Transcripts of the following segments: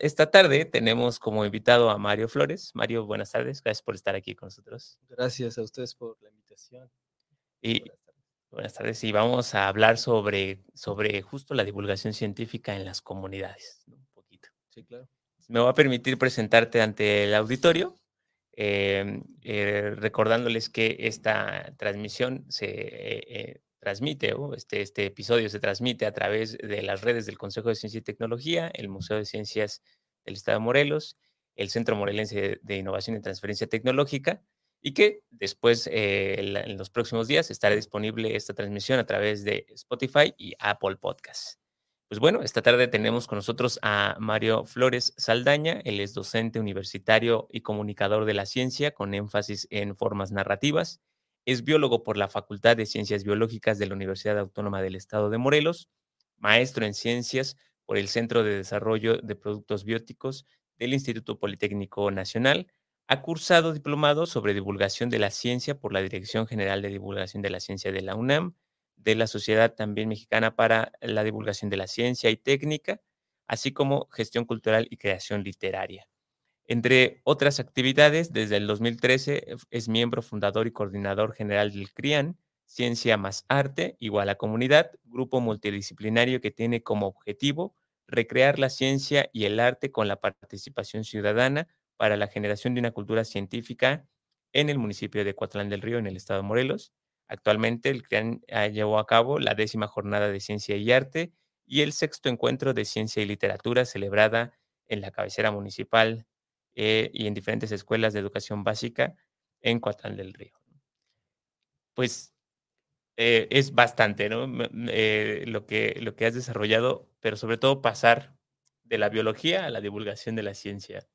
Esta tarde tenemos como invitado a Mario Flores. Mario, buenas tardes. Gracias por estar aquí con nosotros. Gracias a ustedes por la invitación. Y buenas tardes. Y vamos a hablar sobre, sobre justo la divulgación científica en las comunidades. ¿no? Un poquito. Sí, claro. Me voy a permitir presentarte ante el auditorio, eh, eh, recordándoles que esta transmisión se eh, eh, transmite, o este, este episodio se transmite a través de las redes del Consejo de Ciencia y Tecnología, el Museo de Ciencias del Estado de Morelos, el Centro Morelense de, Innovación y Transferencia Tecnológica, y que después, eh, en los próximos días, estará disponible esta transmisión a través de Spotify y Apple Podcasts. Pues bueno, esta tarde tenemos con nosotros a Mario Flores Saldaña. Él es docente universitario y comunicador de la ciencia con énfasis en formas narrativas. Es biólogo por la Facultad de Ciencias Biológicas de la Universidad Autónoma del Estado de Morelos, maestro en ciencias por el Centro de Desarrollo de Productos Bióticos del Instituto Politécnico Nacional. Ha cursado diplomado sobre divulgación de la ciencia por la Dirección General de Divulgación de la Ciencia de la UNAM de la Sociedad también Mexicana para la Divulgación de la Ciencia y Técnica, así como gestión cultural y creación literaria. Entre otras actividades, desde el 2013 es miembro fundador y coordinador general del CRIAN, Ciencia más Arte, igual a Comunidad, grupo multidisciplinario que tiene como objetivo recrear la ciencia y el arte con la participación ciudadana para la generación de una cultura científica en el municipio de Coatlán del Río, en el estado de Morelos. Actualmente el CRIAN llevó a cabo la décima jornada de ciencia y arte y el sexto encuentro de ciencia y literatura celebrada en la cabecera municipal eh, y en diferentes escuelas de educación básica en Coatlán del Río. Pues eh, es bastante, ¿no? Eh, lo, que, lo que has desarrollado, pero sobre todo pasar de la biología a la divulgación de la ciencia.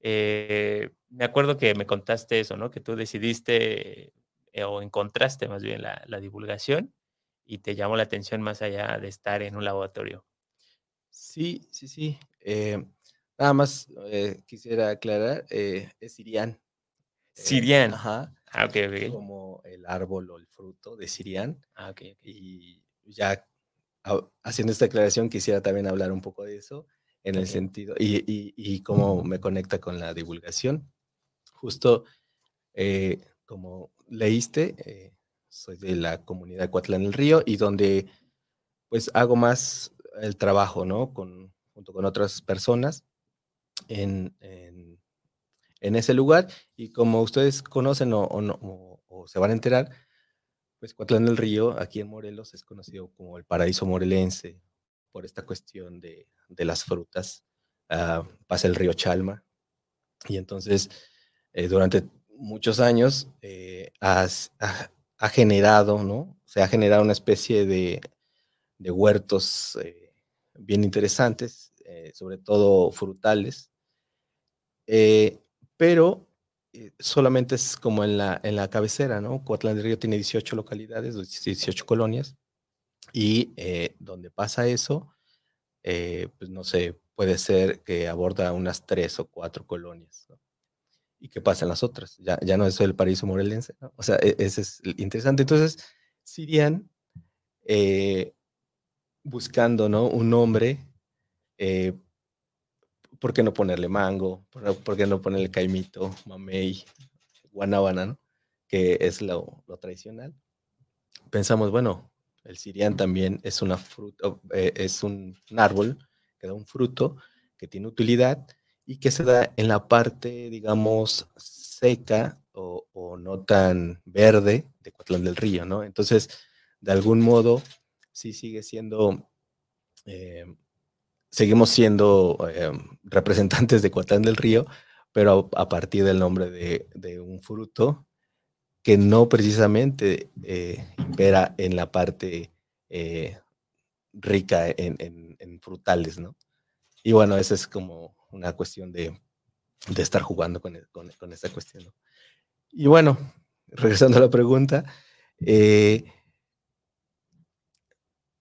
Eh, me acuerdo que me contaste eso, ¿no? Que tú decidiste eh, o encontraste más bien la, la divulgación y te llamó la atención más allá de estar en un laboratorio. Sí, sí, sí. eh, nada más eh, quisiera aclarar, eh, es Sirián. eh, Sirián. Ajá. Ah, ok, ok. Como el árbol o el fruto de Sirián. Ah. Y ya ha- haciendo esta aclaración, quisiera también hablar un poco de eso, en el sentido, y, y- y cómo me conecta con la divulgación. Justo eh, como leíste, eh, soy de la comunidad Coatlán del Río y donde pues hago más el trabajo, ¿no? Con, junto con otras personas en, en- ese lugar. Y como ustedes conocen o, se van a enterar, pues Coatlán del Río, aquí en Morelos, es conocido como el paraíso morelense por esta cuestión de, de las frutas. Ah, pasa el río Chalma. Y entonces, eh, durante muchos años, eh, ha generado, ¿no? Se ha generado una especie de, de huertos eh, bien interesantes, eh, sobre todo frutales, eh, pero eh, solamente es como en la, en la cabecera, ¿no? Coatlán del Río tiene 18 localidades, 18 colonias, y eh, donde pasa eso, pues no sé, puede ser que aborda unas tres o cuatro colonias, ¿no? ¿Y qué pasa en las otras? Ya, ya no es el paraíso morelense, ¿no? O sea, e- ese es interesante. Entonces, Sirian, buscando, ¿no? Un nombre, eh, ¿por qué no ponerle mango? ¿Por, qué no ponerle caimito, mamey, guanábana, ¿no? Que es lo, tradicional. Pensamos, bueno, el sirián también es una fruta, eh, es un, árbol que da un fruto que tiene utilidad y que se da en la parte, digamos, seca o, o no tan verde de Coatlán del Río, ¿no? Entonces, de algún modo, sí sigue siendo, eh, seguimos siendo eh, representantes de Coatlán del Río, pero a, partir del nombre de, un fruto que no precisamente eh, impera en la parte eh, rica en, frutales, ¿no? Y bueno, esa es como una cuestión de, estar jugando con, con, esa cuestión, ¿no? Y bueno, regresando a la pregunta, eh,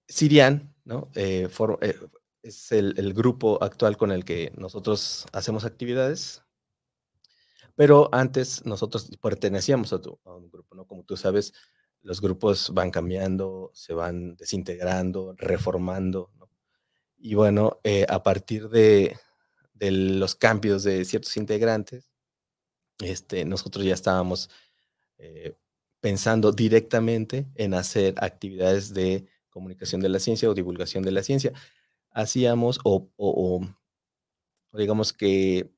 Sirian, ¿no? Eh, es el, grupo actual con el que nosotros hacemos actividades, pero antes nosotros pertenecíamos a, un grupo, ¿no? Como tú sabes, los grupos van cambiando, se van desintegrando, reformando. Y bueno, a partir de, de, los cambios de ciertos integrantes, este, nosotros ya estábamos pensando directamente en hacer actividades de comunicación de la ciencia o divulgación de la ciencia. Hacíamos o, digamos que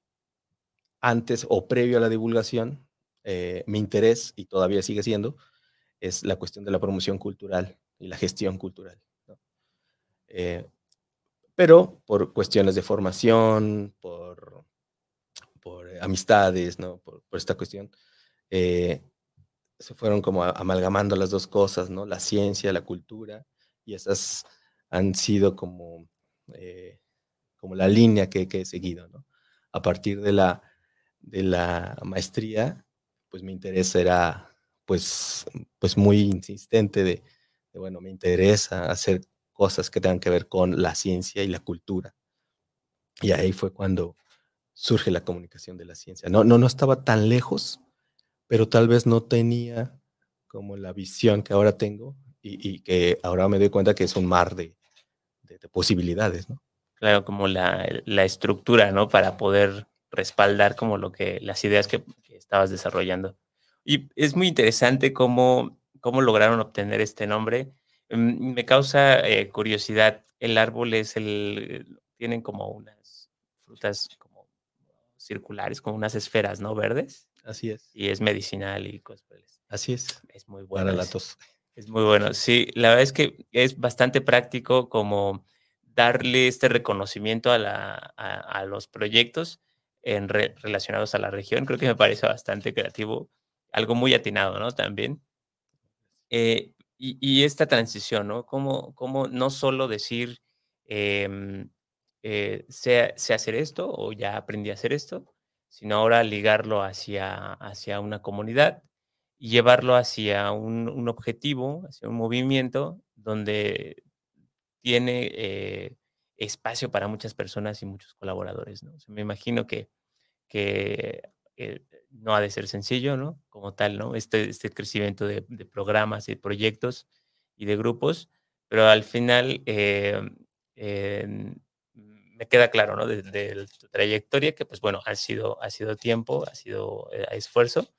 antes o previo a la divulgación, eh, mi interés, y todavía sigue siendo, es la cuestión de la promoción cultural y la gestión cultural. Eh, pero por cuestiones de formación, por, por amistades, ¿no? por, esta cuestión, eh, se fueron como amalgamando las dos cosas, ¿no? La ciencia, la cultura, y esas han sido como, eh, como la línea que, he seguido, ¿no? A partir de la, de la maestría, pues mi interés era pues, pues muy insistente de, bueno, me interesa hacer cosas que tengan que ver con la ciencia y la cultura. Y ahí fue cuando surge la comunicación de la ciencia. No, no, no estaba tan lejos, pero tal vez no tenía como la visión que ahora tengo y, que ahora me doy cuenta que es un mar de, posibilidades, ¿no? Claro, como la, estructura, ¿no? Para poder respaldar como lo que, las ideas que, estabas desarrollando. Y es muy interesante cómo, cómo lograron obtener este nombre. Mm, me causa eh, curiosidad. El árbol es el, tienen como unas frutas como circulares, como unas esferas, ¿no? Verdes. Así es. Y es medicinal y cosas Así es. Es muy bueno. Para la tos. Es muy bueno. Sí, la verdad es que es bastante práctico como darle este reconocimiento a, la, a, los proyectos en relacionados a la región. Creo que me parece bastante creativo, algo muy atinado, ¿no? También. Eh, y, esta transición, ¿no? Como, como no solo decir, em, eh, sé, sé, hacer esto o ya aprendí a hacer esto, sino ahora ligarlo hacia, hacia una comunidad llevarlo hacia un, objetivo, hacia un movimiento donde tiene eh, espacio para muchas personas y muchos colaboradores. ¿no? me imagino que, que eh, no ha de ser sencillo, ¿no? Como tal, ¿no? Este, este crecimiento de, programas y proyectos y de grupos, pero al final eh, me queda claro, ¿no? De, tu trayectoria, que pues bueno, ha sido, ha sido tiempo, ha sido esfuerzo,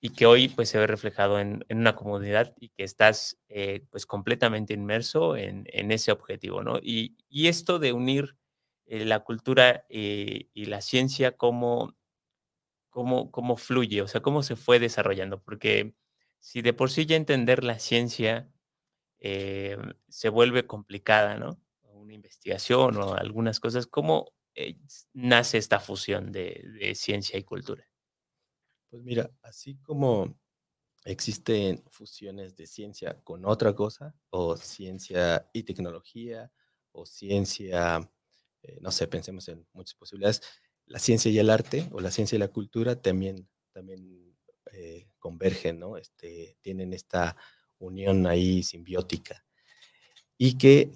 y que hoy pues se ve reflejado en, una comunidad y que estás eh, pues completamente inmerso en, ese objetivo, ¿no? Y, esto de unir eh, la cultura y la ciencia, ¿cómo, cómo, cómo fluye? O sea, ¿cómo se fue desarrollando? Porque si de por sí ya entender la ciencia se vuelve complicada, ¿no? una investigación o algunas cosas, ¿cómo eh, nace esta fusión de, ciencia y cultura? Pues mira, así como existen fusiones de ciencia con otra cosa, o ciencia y tecnología, o ciencia, eh, no sé, pensemos en muchas posibilidades, la ciencia y el arte, o la ciencia y la cultura también, también eh, convergen, ¿no? Este, tienen esta unión ahí simbiótica. Y que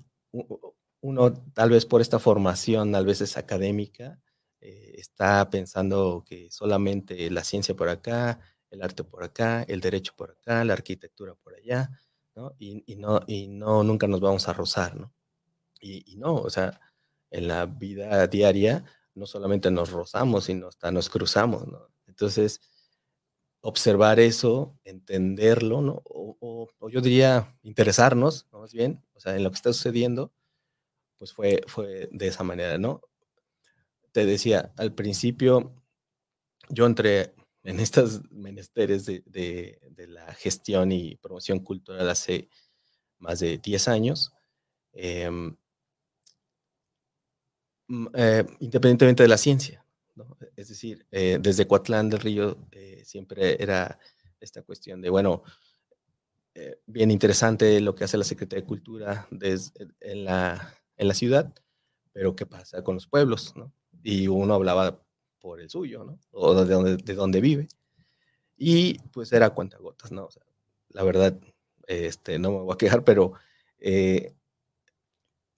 uno tal vez por esta formación, a veces académica, eh, está pensando que solamente la ciencia por acá, el arte por acá, el derecho por acá, la arquitectura por allá, ¿no? Y, no, y no, nunca nos vamos a rozar, ¿no? Y, no, o sea, en la vida diaria no solamente nos rozamos, sino hasta nos cruzamos. Entonces, observar eso, entenderlo, ¿no? O, o yo diría interesarnos, ¿no? más bien, o sea, en lo que está sucediendo pues fue, fue de esa manera, ¿no? Te decía, al principio yo entré en estas menesteres de, la gestión y promoción cultural hace más de 10 años, em, eh, independientemente de la ciencia. ¿no? Es decir, eh, desde Coatlán del Río eh, siempre era esta cuestión de, bueno, bien interesante lo que hace la Secretaría de Cultura en la en la ciudad, pero ¿qué pasa con los pueblos? ¿no? Y uno hablaba por el suyo, ¿no? O de donde, de donde vive. y pues era cuentagotas, ¿no? O sea, la verdad, este, no me voy a quejar, pero... Eh,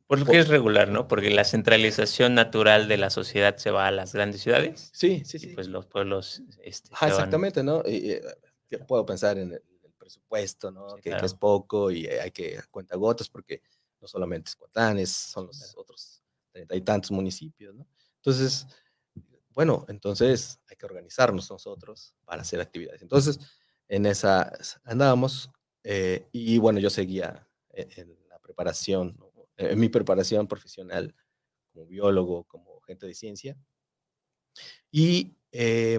por lo que es regular, ¿no? Porque la centralización natural de la sociedad se va a las grandes ciudades. Sí, sí, sí. pues los pueblos... Este, exactamente, ¿no? Y, puedo pensar en el, presupuesto, ¿no? que, es poco y hay que cuentagotas porque no solamente es Coatán, son los otros treinta y tantos municipios, ¿no? Entonces, bueno, entonces hay que organizarnos nosotros para hacer actividades. Entonces, en esa andábamos eh, y bueno, yo seguía en, la preparación, en mi preparación profesional como biólogo, como gente de ciencia. Y eh,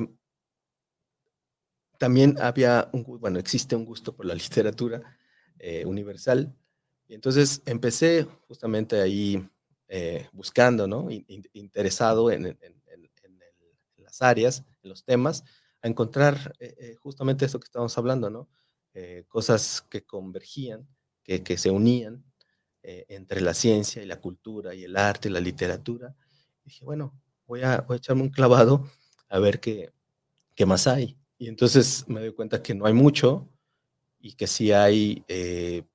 también había, un, bueno, existe un gusto por la literatura eh, universal. Y entonces empecé justamente ahí buscando, ¿no? interesado en, áreas, en los temas, a encontrar eh, eh, justamente eso que estamos hablando, ¿no? Eh, cosas que convergían, que, que se unían entre la ciencia y la cultura y el arte y la literatura. dije, bueno, voy a, voy a echarme un clavado a ver qué, qué más hay. Y entonces me doy cuenta que no hay mucho y que si hay,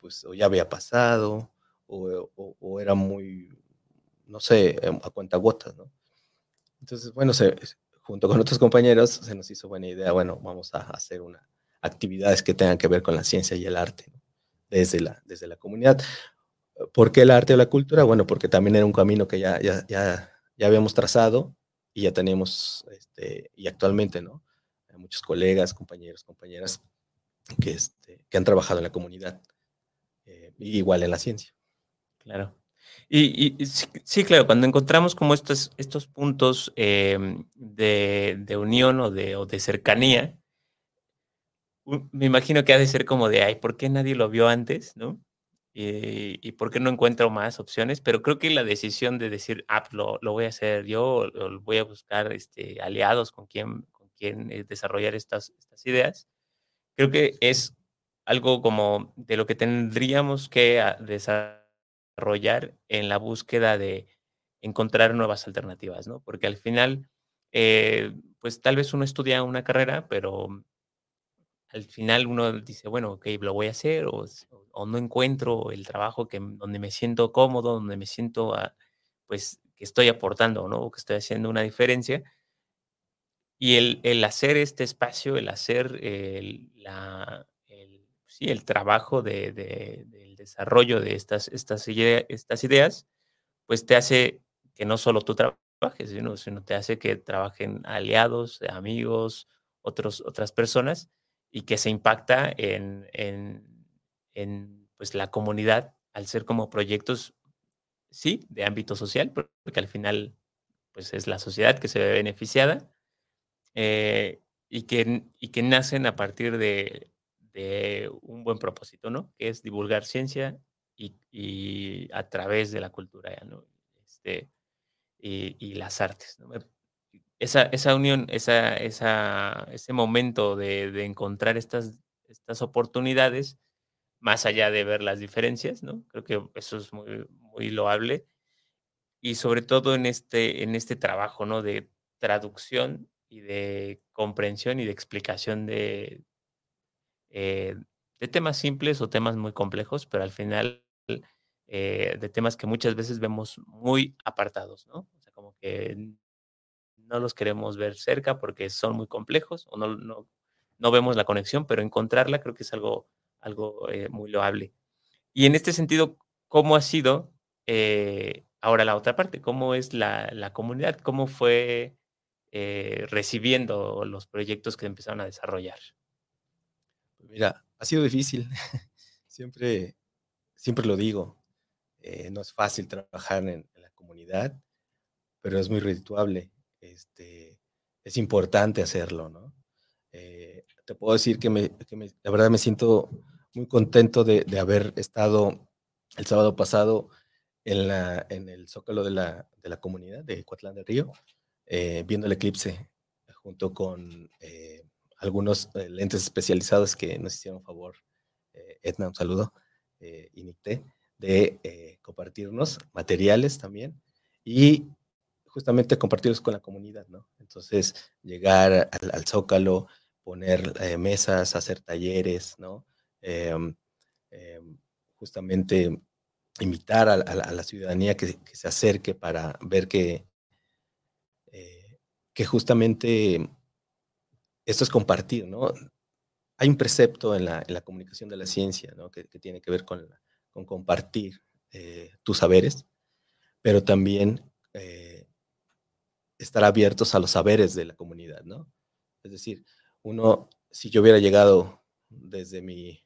pues o ya había pasado o, o, o, era muy, no sé, a cuentagotas, ¿no? Entonces, bueno, se, junto con otros compañeros, se nos hizo buena idea, bueno, vamos a hacer una, actividades que tengan que ver con la ciencia y el arte, desde, la, desde la comunidad. ¿Por qué el arte o la cultura? Bueno, porque también era un camino que ya, ya, ya, ya habíamos trazado y ya tenemos, este, y actualmente, ¿no? Hay muchos colegas, compañeros, compañeras que, este, que han trabajado en la comunidad, eh, igual en la ciencia. Claro. Y, sí, claro, cuando encontramos como estos, estos puntos em, de, unión o de, o de cercanía, me imagino que ha de ser como de, ay, ¿por qué nadie lo vio antes? ¿No? Y, por qué no encuentro más opciones, pero creo que la decisión de decir, ah, pues lo, lo voy a hacer yo, o voy a buscar este, aliados con quien, con quien eh, desarrollar estas, estas ideas, creo que es algo como de lo que tendríamos que desarrollar en la búsqueda de encontrar nuevas alternativas, ¿no? Porque al final, eh, pues tal vez uno estudia una carrera, pero al final uno dice, bueno, ok, lo voy a hacer, o, no encuentro el trabajo que, donde me siento cómodo, donde me siento, ah, pues, que estoy aportando, ¿no? O que estoy haciendo una diferencia. Y el, el hacer este espacio, el hacer el, la, el, sí, el trabajo de, de desarrollo de estas, estas, estas ideas, pues te hace que no solo tú trabajes, sino, sino te hace que trabajen aliados, amigos, otros, otras personas y que se impacta en, en, en pues, la comunidad al ser como proyectos, sí, de ámbito social, porque al final pues es la sociedad que se ve beneficiada eh, y, que, y que nacen a partir de de un buen propósito, ¿no? Que es divulgar ciencia y, a través de la cultura, ¿no? Este, y, las artes. ¿no? Esa, esa unión, esa, esa, ese momento de, encontrar estas, estas oportunidades, más allá de ver las diferencias, ¿no? Creo que eso es muy, muy loable. Y sobre todo en este, en este trabajo, ¿no? De traducción y de comprensión y de explicación de, eh, de temas simples o temas muy complejos, pero al final eh, de temas que muchas veces vemos muy apartados, ¿no? O sea, como que no los queremos ver cerca porque son muy complejos o no, no, no vemos la conexión, pero encontrarla creo que es algo, algo eh, muy loable. Y en este sentido, ¿cómo ha sido ahora la otra parte? ¿Cómo es la, la comunidad? ¿Cómo fue recibiendo los proyectos que empezaron a desarrollar? Mira, ha sido difícil. siempre, siempre lo digo. Eh, no es fácil trabajar en, la comunidad, pero es muy redituable. Este, es importante hacerlo, ¿no? Eh, te puedo decir que, me, la verdad me siento muy contento de, haber estado el sábado pasado en, la, en el zócalo de la, de la comunidad de Coatlán del Río, eh, viendo el eclipse junto con algunos eh, lentes especializados que nos hicieron favor, eh, Edna, un saludo, eh, de eh, compartirnos materiales también y justamente compartirlos con la comunidad, ¿no? Entonces, llegar al, Zócalo, poner mesas, hacer talleres, ¿no? Em, em, justamente invitar a, la ciudadanía que, se acerque para ver que, que justamente esto es compartir, ¿no? Hay un precepto en la, comunicación de la ciencia, ¿no? Que, tiene que ver con, con compartir eh, tus saberes, pero también eh, estar abiertos a los saberes de la comunidad, ¿no? Es decir, uno, si yo hubiera llegado desde mi,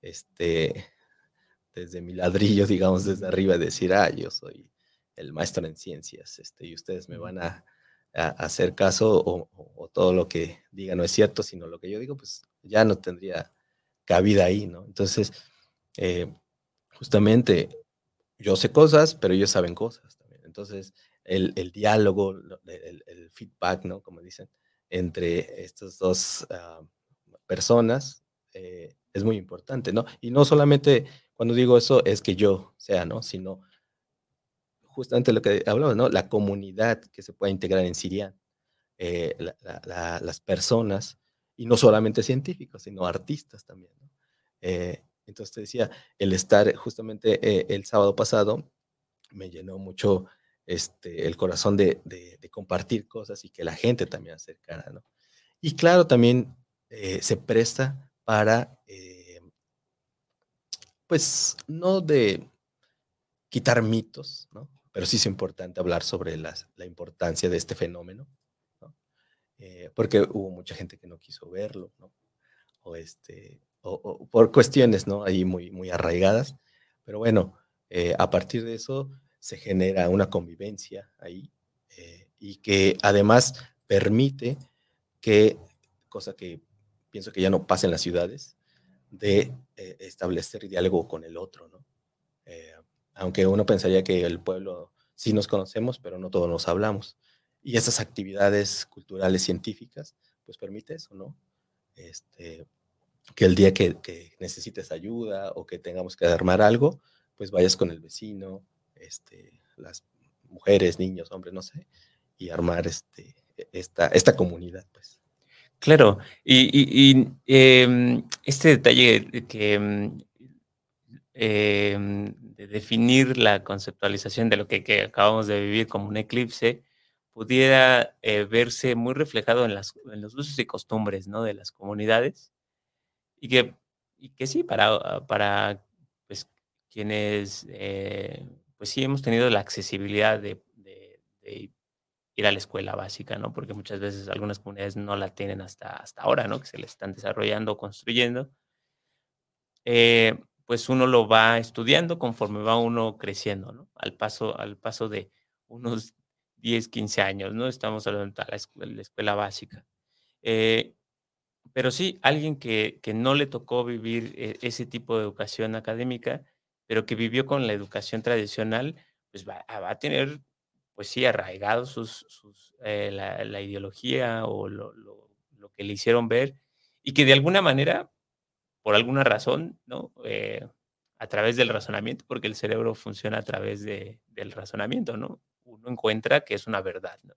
este, desde mi ladrillo, digamos, desde arriba, decir, ah, yo soy el maestro en ciencias, este, y ustedes me van a, hacer caso o, todo lo que diga no es cierto, sino lo que yo digo, pues ya no tendría cabida ahí, ¿no? Entonces, eh, justamente yo sé cosas, pero ellos saben cosas también. Entonces, el, diálogo, el, feedback, ¿no? Como dicen, entre estas dos ah, personas eh, es muy importante, ¿no? Y no solamente cuando digo eso es que yo sea, ¿no? Sino justamente lo que hablamos, ¿no? La comunidad que se pueda integrar en Sirian, eh, las personas, y no solamente científicos, sino artistas también, ¿no? Eh, entonces te decía, el estar justamente eh, el sábado pasado me llenó mucho este, el corazón de, compartir cosas y que la gente también acercara, ¿no? Y claro, también se presta para, pues, no de quitar mitos, ¿no? Pero sí es importante hablar sobre la importancia de este fenómeno, ¿no? porque hubo mucha gente que no quiso verlo. O este, o, por cuestiones, ¿no? Ahí muy, muy arraigadas. Pero bueno, eh, a partir de eso se genera una convivencia ahí eh, y que además permite que, cosa que pienso que ya no pasa en las ciudades, de eh, establecer diálogo con el otro, ¿no? Aunque uno pensaría que el pueblo sí nos conocemos, pero no todos nos hablamos. Y esas actividades culturales científicas, pues permite eso, ¿no? Este, que el día que, necesites ayuda o que tengamos que armar algo, pues vayas con el vecino, este, las mujeres, niños, hombres, no sé, y armar este, e, esta, comunidad, pues. Claro, y, em, este detalle que em, de definir la conceptualización de lo que, acabamos de vivir como un eclipse pudiera eh, verse muy reflejado en, los usos y costumbres ¿no? de las comunidades y que, y que sí, para, para pues, quienes, eh, pues sí hemos tenido la accesibilidad de, ir a la escuela básica, ¿no? Porque muchas veces algunas comunidades no la tienen hasta, hasta ahora, ¿no? Que se le están desarrollando, construyendo. Eh, pues uno lo va estudiando conforme va uno creciendo, ¿no? Al paso, al paso de unos 10, 15 años, ¿no? Estamos hablando de la escuela, la escuela básica. Eh, pero sí, alguien que, que no le tocó vivir e, ese tipo de educación académica, pero que vivió con la educación tradicional, pues va, a tener, pues sí, arraigado sus, eh, la, ideología o lo, lo, que le hicieron ver y que de alguna manera, por alguna razón, ¿no? Eh, a través del razonamiento, porque el cerebro funciona a través de, del razonamiento, ¿no? Uno encuentra que es una verdad, ¿no?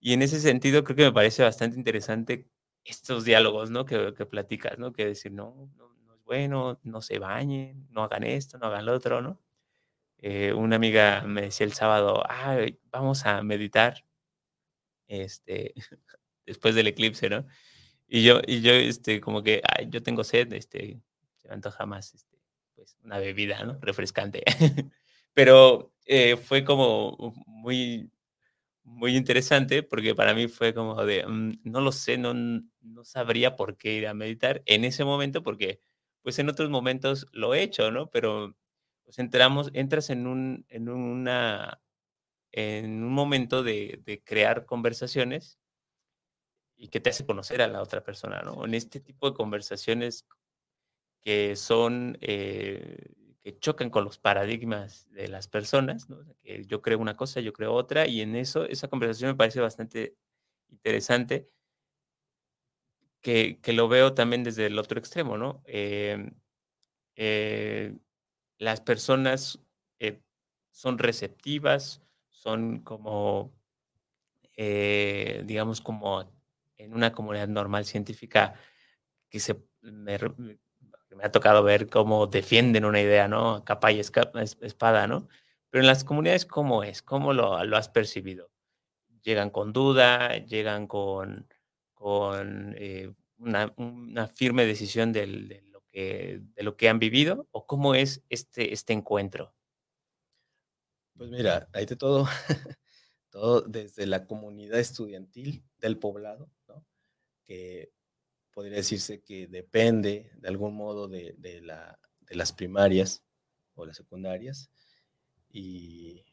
Y en ese sentido creo que me parece bastante interesante estos diálogos, ¿no? Que, que platicas, ¿no? Que decir, no, no, es bueno, no se bañen, no hagan esto, no hagan lo otro, ¿no? Eh, una amiga me decía el sábado, ah, vamos a meditar, este, después del eclipse, ¿no? Y yo, y yo, este, como que, ay, yo tengo sed, este, se me antoja más, este, pues, una bebida, ¿no? Refrescante. Pero eh, fue como muy, muy interesante porque para mí fue como de, mm, no lo sé, no, no sabría por qué ir a meditar en ese momento porque pues en otros momentos lo he hecho, ¿no? Pero pues entramos, entras en un, en una, en un momento de, de crear conversaciones y que te hace conocer a la otra persona, ¿no? En este tipo de conversaciones que son eh, que chocan con los paradigmas de las personas, ¿no? que yo creo una cosa, yo creo otra, y en eso, esa conversación me parece bastante interesante, que, que lo veo también desde el otro extremo, ¿no? Em, eh, las personas eh, son receptivas, son como, eh, digamos, como en una comunidad normal científica que se me, ha tocado ver cómo defienden una idea, ¿no? Capa y espada, ¿no? Pero en las comunidades, ¿cómo es? ¿Cómo lo, has percibido? ¿Llegan con duda? ¿Llegan con, eh, una, firme decisión de, lo que, han vivido? ¿O cómo es este, este encuentro? Pues mira, hay de todo, todo desde la comunidad estudiantil del poblado. Podría decirse que depende de algún modo de, la, de las primarias o las secundarias y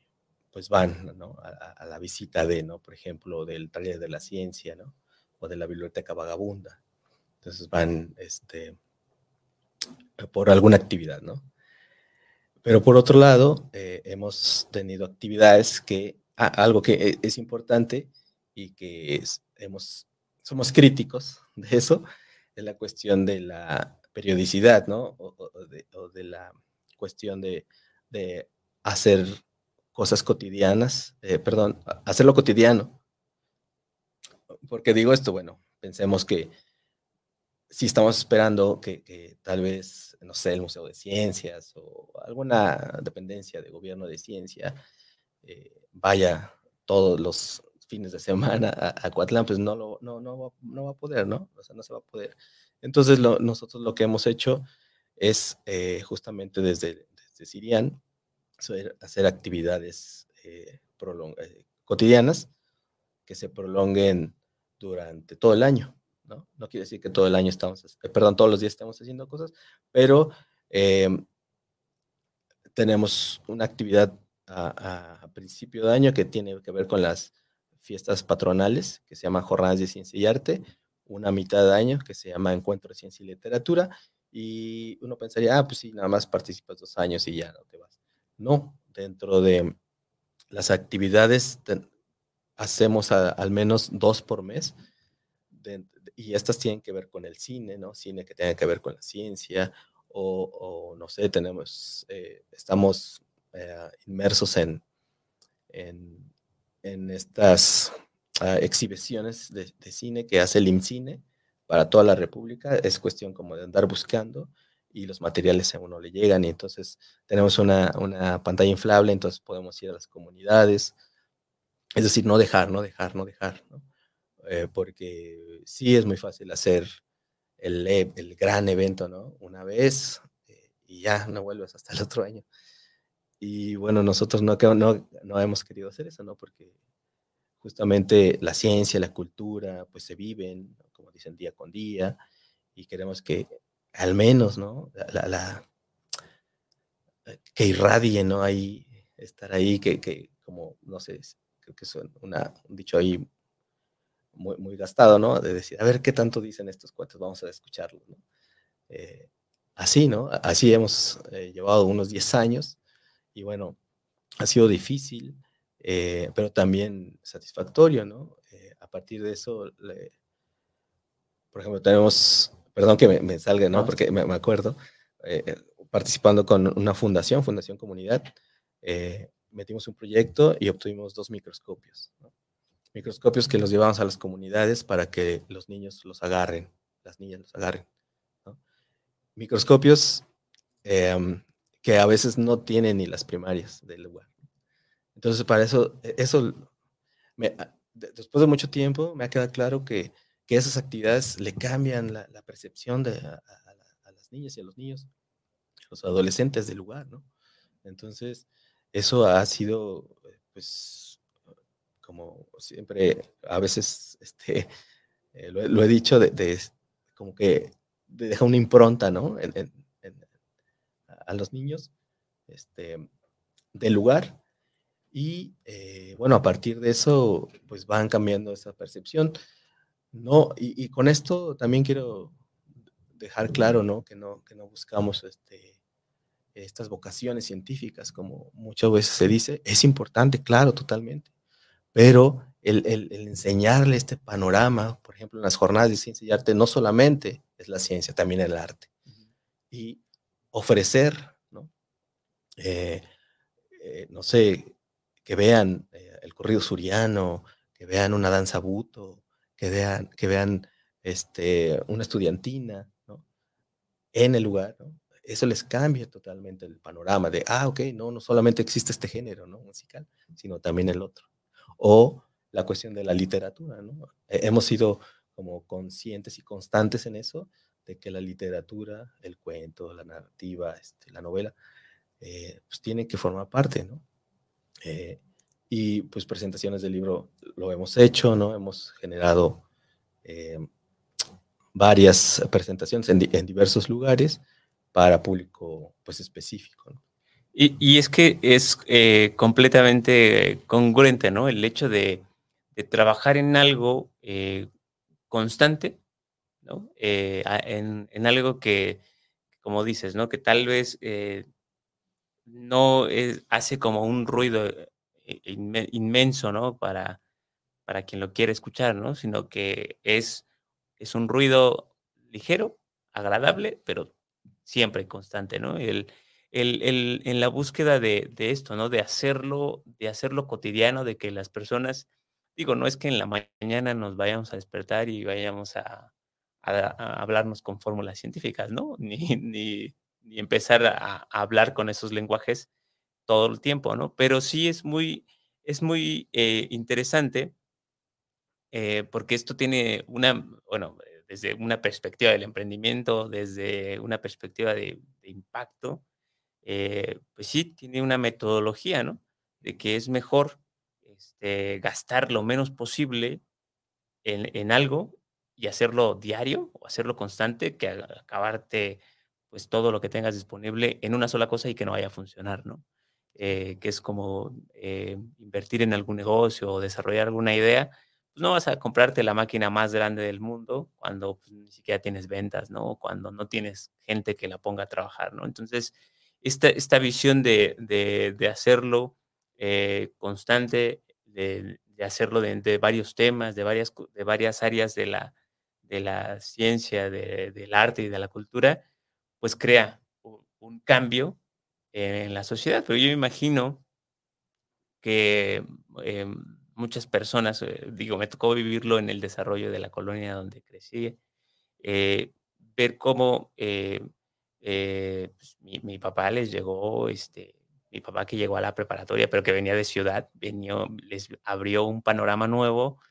pues van ¿no? a, la visita de, ¿no? por ejemplo, del taller de la ciencia ¿no? o de la biblioteca vagabunda. Entonces van este, por alguna actividad, ¿no? Pero por otro lado, eh, hemos tenido actividades que, algo que e, es importante y que hemos somos críticos de eso, de la cuestión de la periodicidad, ¿no? O, de, la cuestión de, hacer cosas cotidianas, eh, perdón, hacerlo cotidiano. Porque digo esto, bueno, pensemos que si estamos esperando que, tal vez, no sé, el Museo de Ciencias o alguna dependencia de gobierno de ciencia eh, vaya todos los fines de semana a, a pues no, lo, no, no, va, no va a poder, ¿no? O sea, no se va a poder. Entonces, nosotros lo que hemos hecho es eh, justamente desde, desde Sirian hacer actividades eh, eh, cotidianas que se prolonguen durante todo el año, ¿no? No quiere decir que todo el año estamos, perdón, todos los días estamos haciendo cosas, pero em, tenemos una actividad a, a, principio de año que tiene que ver con las fiestas patronales que se llama Jornadas de Ciencia y Arte, una mitad de año que se llama Encuentro de Ciencia y Literatura, y uno pensaría, ah, pues sí, nada más participas dos años y ya no te vas. No, dentro de las actividades hacemos al menos dos por mes, y estas tienen que ver con el cine, ¿no? Cine que tenga que ver con la ciencia, o, no sé, tenemos, eh, estamos eh, inmersos en, en en estas ah, exhibiciones de, cine que hace el IMCINE para toda la República. Es cuestión como de andar buscando y los materiales a uno le llegan y entonces tenemos una, pantalla inflable, entonces podemos ir a las comunidades. Es decir, no dejar, no dejar, no dejar, eh, porque sí es muy fácil hacer el, el gran evento, ¿no? Una vez eh, y ya no vuelves hasta el otro año. Y bueno, nosotros no, no, no hemos querido hacer eso, ¿no? Porque justamente la ciencia, la cultura, pues se viven, como dicen, día con día, y queremos que al menos, ¿no? La, eh, que irradie, ¿no? Ahí, estar ahí, que, que como, no sé, creo que es un dicho ahí muy, muy gastado, ¿no? De decir, a ver qué tanto dicen estos cuates, vamos a escucharlos, ¿no? Eh, así, ¿no? Así hemos eh, llevado unos 10 años y bueno, ha sido difícil, eh, pero también satisfactorio, ¿no? Eh, a partir de eso, por ejemplo, tenemos, perdón que me, salga, ¿no? Porque me, acuerdo, eh, participando con una fundación, Fundación Comunidad, metimos un proyecto y obtuvimos dos microscopios, microscopios que los llevamos a las comunidades para que los niños los agarren, las niñas los agarren. Microscopios em, que a veces no tienen ni las primarias del lugar. Entonces, para eso, e, eso, ah, después de mucho tiempo, me ha quedado claro que, que esas actividades le cambian la, percepción de, a, las niñas y a los niños, los adolescentes del lugar, ¿no? Entonces, eso ha sido, pues, como siempre, a veces, este, eh, lo, he dicho, de, como que deja una impronta, ¿no? A los niños este, del lugar. Y eh, bueno, a partir de eso, pues van cambiando esa percepción. No, y, con esto también quiero dejar claro, ¿no? Que no, que no buscamos este, estas vocaciones científicas, como muchas veces se dice. Es importante, claro, totalmente. Pero el, el, enseñarle este panorama, por ejemplo, en las jornadas de ciencia y arte, no solamente es la ciencia, también el arte. Y ofrecer, ¿no? Eh, eh, no sé, que vean eh, el corrido suriano, que vean una danza buto, que vean, que vean este, una estudiantina ¿no? en el lugar, eso les cambia totalmente el panorama de, ah, ok, no, no solamente existe este género ¿no? musical, sino también el otro. O la cuestión de la literatura, ¿no? Hemos sido como conscientes y constantes en eso, de que la literatura, el cuento, la narrativa, este, la novela, eh, pues tiene que formar parte, ¿no? Eh, y pues presentaciones del libro lo hemos hecho, ¿no? Hemos generado eh, varias presentaciones en, en, diversos lugares para público pues específico, ¿no? Y, y, es que es completamente congruente, ¿no? El hecho de, de trabajar en algo constante eh, en, algo que, como dices, ¿no? Que tal vez eh, no hace como un ruido eh, inmenso, ¿no? Para, para quien lo quiere escuchar, ¿no? Sino que es, es un ruido ligero, agradable, pero siempre constante, ¿no? El, el, en la búsqueda de, de, esto, ¿no? De hacerlo, de hacerlo cotidiano, de que las personas, digo, no es que en la mañana nos vayamos a despertar y vayamos a, a, hablarnos con fórmulas científicas, ¿no? Ni, ni, empezar a, hablar con esos lenguajes todo el tiempo, ¿no? Pero sí es muy, es muy eh, interesante eh, porque esto tiene una, bueno, desde una perspectiva del emprendimiento, desde una perspectiva de, impacto, eh, pues sí, tiene una metodología, ¿no? De que es mejor este, gastar lo menos posible en, en algo y hacerlo diario o hacerlo constante que acabarte pues todo lo que tengas disponible en una sola cosa y que no vaya a funcionar, ¿no? Eh, que es como eh, invertir en algún negocio o desarrollar alguna idea, pues no vas a comprarte la máquina más grande del mundo cuando pues, ni siquiera tienes ventas, ¿no? Cuando no tienes gente que la ponga a trabajar, ¿no? Entonces, esta, esta visión de, de, hacerlo eh, constante, de, de hacerlo de, de, varios temas, de varias, de varias áreas de la, de la ciencia, del arte y de la cultura, pues crea un, cambio en la sociedad. Pero yo me imagino que eh, muchas personas, eh, digo, me tocó vivirlo en el desarrollo de la colonia donde crecí, eh, ver cómo pues, mi, papá les llegó, este, mi papá que llegó a la preparatoria, pero que venía de ciudad, les abrió un panorama nuevo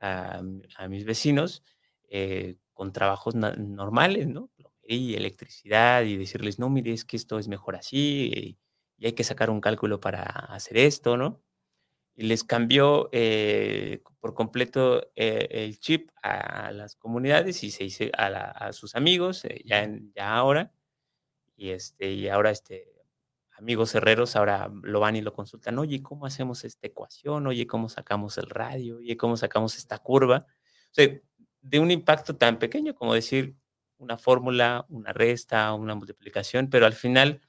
a mis vecinos eh, con trabajos normales, ¿no? Y electricidad y decirles, no, mire, es que esto es mejor así y, hay que sacar un cálculo para hacer esto, ¿no? Y les cambió eh, por completo eh, el chip a, las comunidades y se hizo a, sus amigos, ya, ya ahora, y, este, y ahora este, amigos herreros ahora lo van y lo consultan, oye, ¿cómo hacemos esta ecuación? Oye, ¿cómo sacamos el radio? Oye, ¿cómo sacamos esta curva? O sea, de un impacto tan pequeño como decir una fórmula, una resta, una multiplicación, pero al final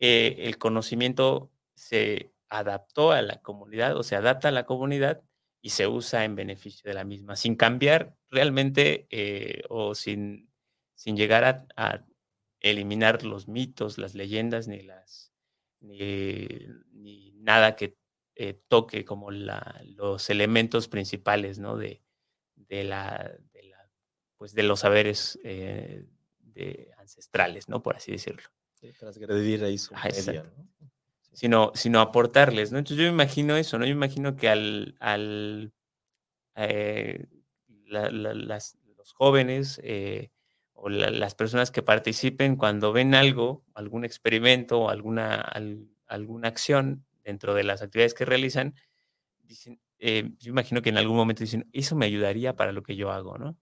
eh, el conocimiento se adaptó a la comunidad o se adapta a la comunidad y se usa en beneficio de la misma, sin cambiar realmente eh, o sin, sin llegar a, eliminar los mitos, las leyendas, ni, las, ni, nada que eh, toque como la, los elementos principales ¿no? de, de, la, de, la, pues de los saberes eh, de ancestrales, ¿no? Por así decirlo. transgredir ahí su Sino, sino aportarles, ¿no? Entonces yo me imagino eso, ¿no? Yo me imagino que al, al eh, las, los jóvenes eh, o las personas que participen cuando ven algo, algún experimento o alguna, alguna acción dentro de las actividades que realizan, dicen, eh, yo imagino que en algún momento dicen, eso me ayudaría para lo que yo hago, ¿no?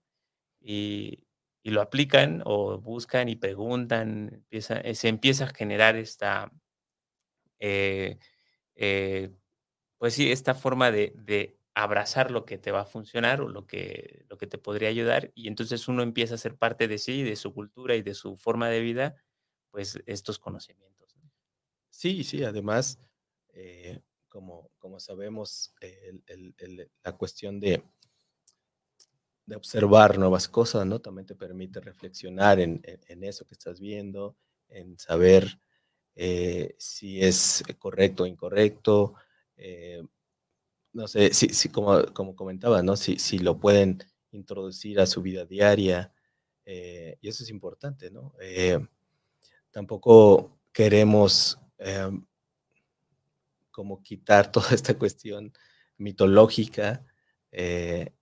Y, lo aplican o buscan y preguntan, empieza, eh, se empieza a generar esta, eh, pues sí, esta forma de, abrazar lo que te va a funcionar o lo que, lo que te podría ayudar y entonces uno empieza a ser parte de sí, de su cultura y de su forma de vida, pues estos conocimientos. Sí, sí, además, como, sabemos, la cuestión de, observar nuevas cosas, ¿no? También te permite reflexionar en, eso que estás viendo, en saber eh, si es correcto o incorrecto. Eh, no sé, si, como, como comentaba, ¿no? Si, si lo pueden introducir a su vida diaria, eh, y eso es importante, ¿no? Tampoco queremos em, como quitar toda esta cuestión mitológica, eh,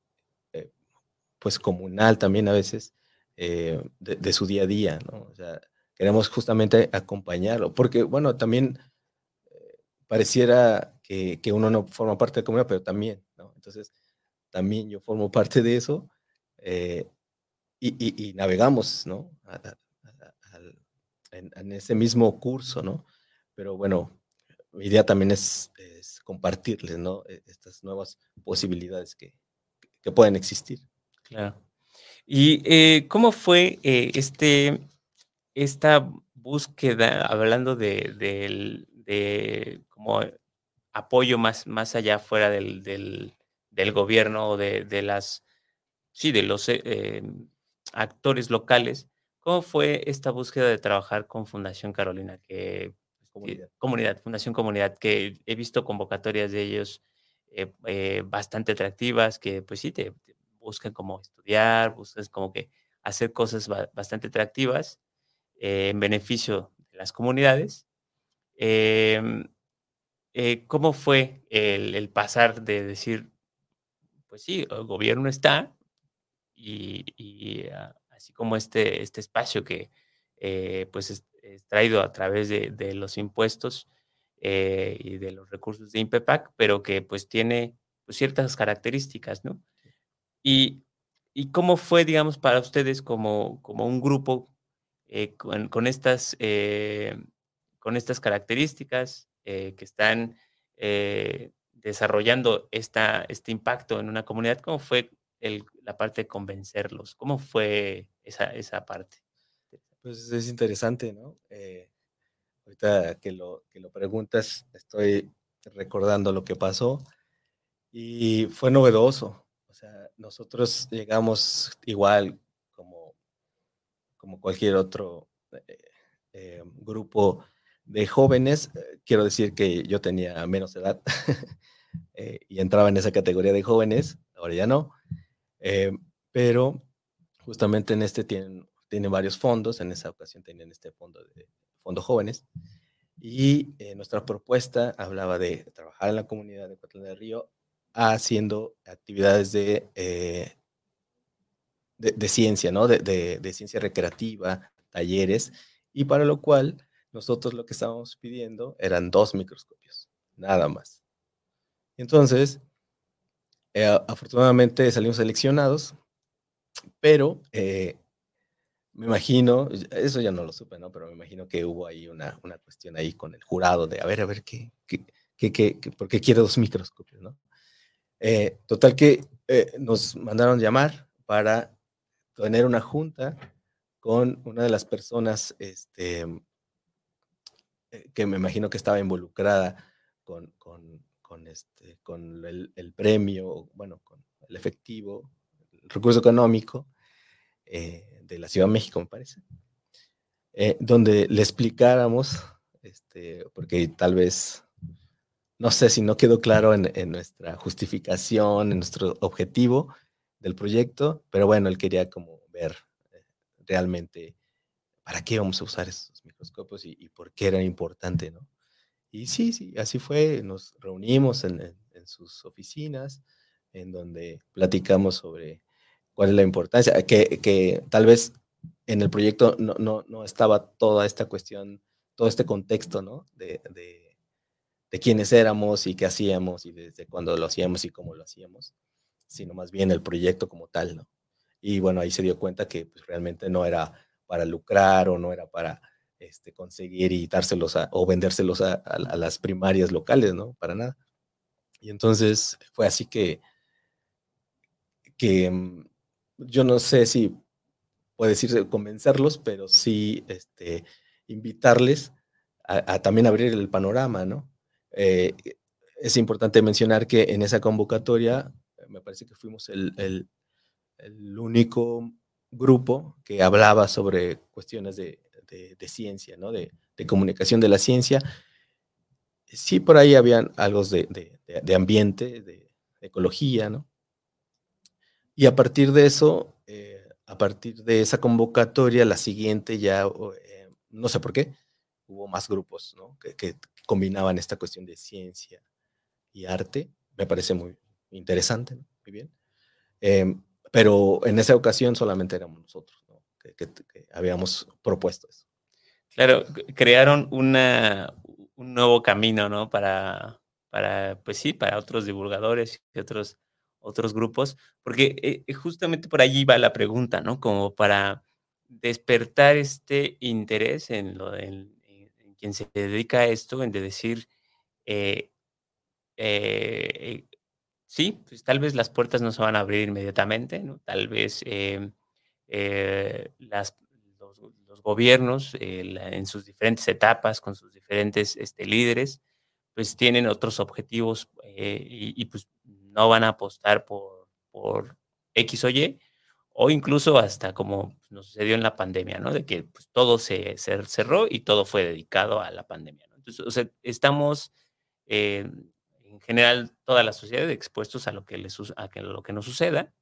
pues comunal también a veces, de, su día a día, ¿no? O sea, queremos justamente acompañarlo, porque bueno, también pareciera que, que, uno no forma parte de la comunidad, pero también, ¿no? Entonces, también yo formo parte de eso eh, y, navegamos, ¿no? en, ese mismo curso, ¿no? Pero bueno, mi idea también es, compartirles, ¿no? E, estas nuevas posibilidades que, pueden existir. Claro. ¿Y eh, cómo fue eh, este, esta búsqueda, hablando de, como apoyo más, más allá fuera del, del, del gobierno de, de, las, sí, de los eh, actores locales, ¿cómo fue esta búsqueda de trabajar con Fundación Carolina? Que, comunidad. Fundación Comunidad, que he visto convocatorias de ellos eh, eh, bastante atractivas, que pues sí, te, buscan como estudiar, buscan como que hacer cosas bastante atractivas en beneficio de las comunidades. Em, ¿Cómo fue el, el pasar de decir, pues sí, el gobierno está y, ah, así como este, este espacio que eh, pues es, traído a través de, los impuestos eh, y de los recursos de INPEPAC, pero que pues tiene pues, ciertas características, ¿no? Y, cómo fue, digamos, para ustedes como, como un grupo eh, con, estas, con estas características que están desarrollando esta, este impacto en una comunidad, ¿cómo fue la parte de convencerlos? ¿Cómo fue esa, esa parte? Pues es interesante, ¿no? Eh, ahorita que lo, que lo preguntas, estoy recordando lo que pasó y fue novedoso. O sea, nosotros llegamos igual como, como cualquier otro eh, eh, grupo de jóvenes. Quiero decir que yo tenía menos edad. Eh, y entraba en esa categoría de jóvenes, ahora ya no, eh, pero justamente en este tienen, tiene varios fondos, en esa ocasión tenían este fondo de fondo jóvenes, y eh, nuestra propuesta hablaba de trabajar en la comunidad de Coatlán del Río haciendo actividades de, de, ciencia, ¿no? De, de, ciencia recreativa, talleres, y para lo cual nosotros lo que estábamos pidiendo eran dos microscopios, nada más. Entonces, eh, afortunadamente salimos seleccionados, pero eh, me imagino, eso ya no lo supe, ¿no? Pero me imagino que hubo ahí una, una cuestión ahí con el jurado de, a ver, a ver, ¿qué, qué, qué, qué por qué quiere dos microscopios, ¿no? Eh, total que nos mandaron llamar para tener una junta con una de las personas este, que me imagino que estaba involucrada con, con, con, este, con el, premio, bueno, con el efectivo, el recurso económico eh, de la Ciudad de México, me parece, eh, donde le explicáramos, este, porque tal vez, no sé si no quedó claro en, nuestra justificación, en nuestro objetivo del proyecto, pero bueno, él quería como ver eh, realmente para qué vamos a usar esos microscopios y, y por qué era importante, ¿no? Y sí, sí, así fue. Nos reunimos en, sus oficinas, en donde platicamos sobre cuál es la importancia, que, que tal vez en el proyecto no, no, no, estaba toda esta cuestión, todo este contexto, ¿no? De, de, quiénes éramos y qué hacíamos y desde cuándo lo hacíamos y cómo lo hacíamos, sino más bien el proyecto como tal, ¿no? Y bueno, ahí se dio cuenta que pues, realmente no era para lucrar o no era para este, conseguir y dárselos o vendérselos a, las primarias locales, ¿no? Para nada. Y entonces fue así que, que mm, yo no sé si puede decirse convencerlos, pero sí este, invitarles a, también abrir el panorama, ¿no? Eh, es importante mencionar que en esa convocatoria, me parece que fuimos el, único grupo que hablaba sobre cuestiones de, de, ciencia, ¿no? De, comunicación de la ciencia. Sí, por ahí habían algo de, ambiente, de, ecología, ¿no? Y a partir de eso, eh, a partir de esa convocatoria, la siguiente ya, eh, no sé por qué, hubo más grupos, ¿no? Que, que combinaban esta cuestión de ciencia y arte. Me parece muy interesante, ¿no? Muy bien. Em, pero en esa ocasión solamente éramos nosotros, ¿no? que, habíamos propuesto eso. Claro, crearon una, un nuevo camino, ¿no? Para, para, pues sí, para otros divulgadores y otros, otros grupos, porque eh, justamente por allí va la pregunta, ¿no? Como para despertar este interés en, lo, en, quien se dedica a esto, en de decir, eh, eh, sí, pues tal vez las puertas no se van a abrir inmediatamente, ¿no? Tal vez los, gobiernos en sus diferentes etapas, con sus diferentes este, líderes, pues tienen otros objetivos y, pues no van a apostar por, por X o Y, o incluso hasta como nos sucedió en la pandemia, ¿no? De que pues, todo se, cerró y todo fue dedicado a la pandemia. Entonces, o sea, estamos eh, en general toda la sociedad expuestos a lo que, les, a que, lo que nos suceda,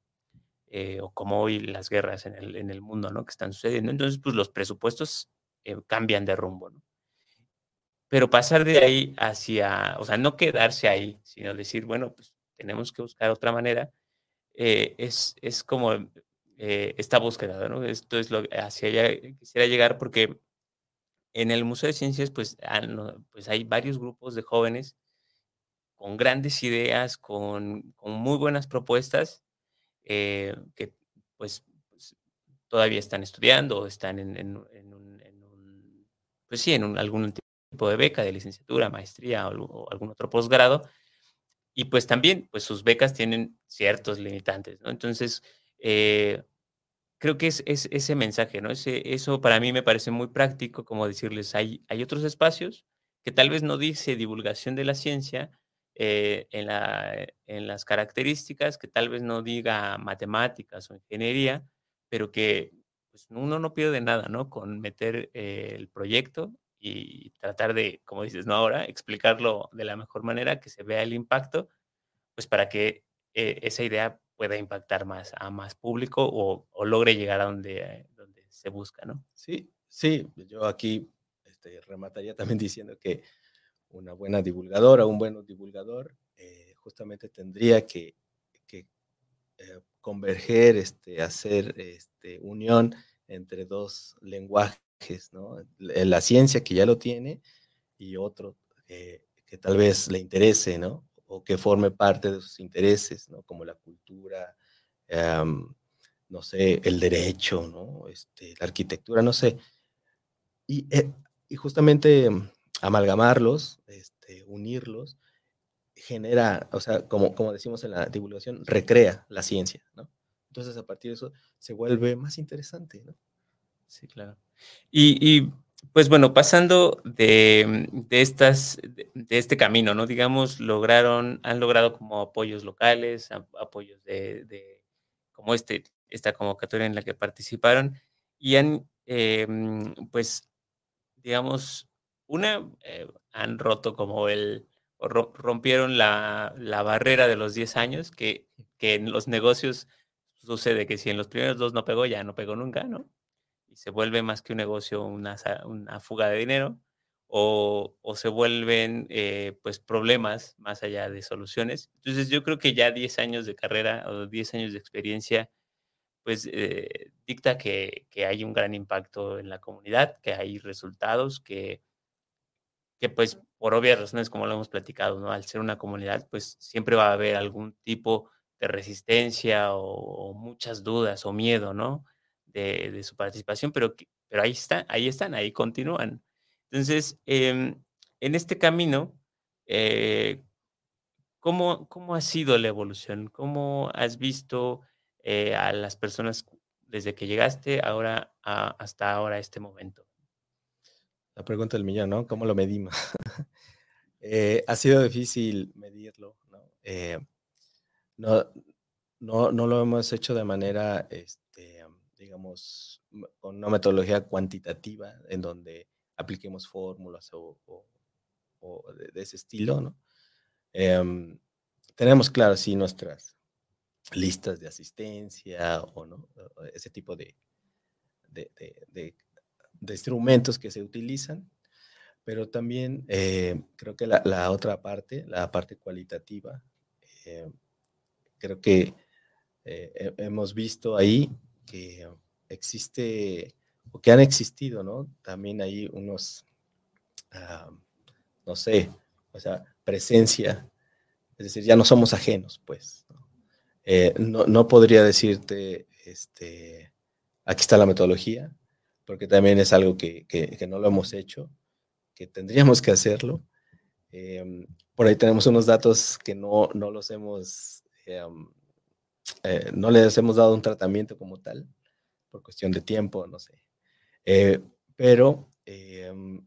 eh, o como hoy las guerras en el, en el mundo, ¿no? Que están sucediendo. Entonces, pues los presupuestos eh, cambian de rumbo, ¿no? Pero pasar de ahí hacia, o sea, no quedarse ahí, sino decir, bueno, pues tenemos que buscar otra manera, es, es como eh, esta búsqueda, ¿no? Esto es lo hacia allá quisiera llegar porque en el Museo de Ciencias, pues, pues hay varios grupos de jóvenes con grandes ideas, con, con muy buenas propuestas, eh, que pues, pues, todavía están estudiando o están en, en, un, en un, pues sí, en algún tipo de beca de licenciatura, maestría o, o algún otro posgrado. Y pues también, pues sus becas tienen ciertos limitantes, ¿no? Entonces, eh, creo que es, ese mensaje, ¿no? Ese, eso para mí me parece muy práctico, como decirles, hay, hay otros espacios que tal vez no dice divulgación de la ciencia eh, en, la, en las características, que tal vez no diga matemáticas o ingeniería, pero que pues, uno no pierde nada, ¿no? Con meter eh, el proyecto y tratar de, como dices, ¿no? Ahora, explicarlo de la mejor manera, que se vea el impacto, pues para que esa idea pueda impactar más a más público o, logre llegar a donde, donde se busca, ¿no? Sí, sí, yo aquí este, remataría también diciendo que una buena divulgadora, un buen divulgador, eh, justamente tendría que, que eh, converger, este, hacer este, unión entre dos lenguajes, ¿no? La ciencia que ya lo tiene y otro que tal vez le interese, o que forme parte de sus intereses. Como la cultura, no sé, el derecho, ¿no? Este, la arquitectura, no sé. Y, eh, justamente amalgamarlos, este, unirlos, genera, o sea, como, como decimos en la divulgación, recrea la ciencia, ¿no? Entonces, a partir de eso, se vuelve más interesante, ¿no? Sí, claro. Y, y pues bueno, pasando de, de estas, de, este camino, ¿no? Digamos, lograron, han logrado como apoyos locales, apoyos de, de, como este, esta convocatoria en la que participaron y han, eh, pues, digamos, una, eh, han roto como el, rompieron la, la, barrera de los 10 años, que, que en los negocios sucede que si en los primeros dos no pegó, ya no pegó nunca, ¿no? Y se vuelve más que un negocio una, una fuga de dinero o, o se vuelven eh, pues problemas más allá de soluciones. Entonces yo creo que ya 10 años de carrera o 10 años de experiencia pues eh, dicta que, que, hay un gran impacto en la comunidad, que hay resultados, que, que pues por obvias razones como lo hemos platicado, ¿no? Al ser una comunidad pues siempre va a haber algún tipo de resistencia o, o muchas dudas o miedo, ¿no? De, su participación, pero, pero ahí, está, ahí están, ahí continúan. Entonces, em, en este camino, eh, ¿cómo, ¿cómo, ha sido la evolución? ¿Cómo has visto eh, a las personas desde que llegaste ahora hasta ahora, este momento? La pregunta del millón, ¿no? ¿Cómo lo medimos? Eh, ha sido difícil medirlo, ¿no? no, no, no, lo hemos hecho de manera este, digamos, con una metodología cuantitativa en donde apliquemos fórmulas o, de, ese estilo, ¿no? Em, tenemos, claro, sí, nuestras listas de asistencia o no, ese tipo de, de, de, instrumentos que se utilizan, pero también eh, creo que la, otra parte, la parte cualitativa, eh, creo que eh, hemos visto ahí que existe o que han existido, ¿no? También hay unos, ah, no sé, o sea, presencia, es decir, ya no somos ajenos, pues. ¿no? no, podría decirte, este, aquí está la metodología, porque también es algo que, que, no lo hemos hecho, que tendríamos que hacerlo. Em, por ahí tenemos unos datos que no, no los hemos, em, eh, no les hemos dado un tratamiento como tal, por cuestión de tiempo, no sé. Eh, pero, em,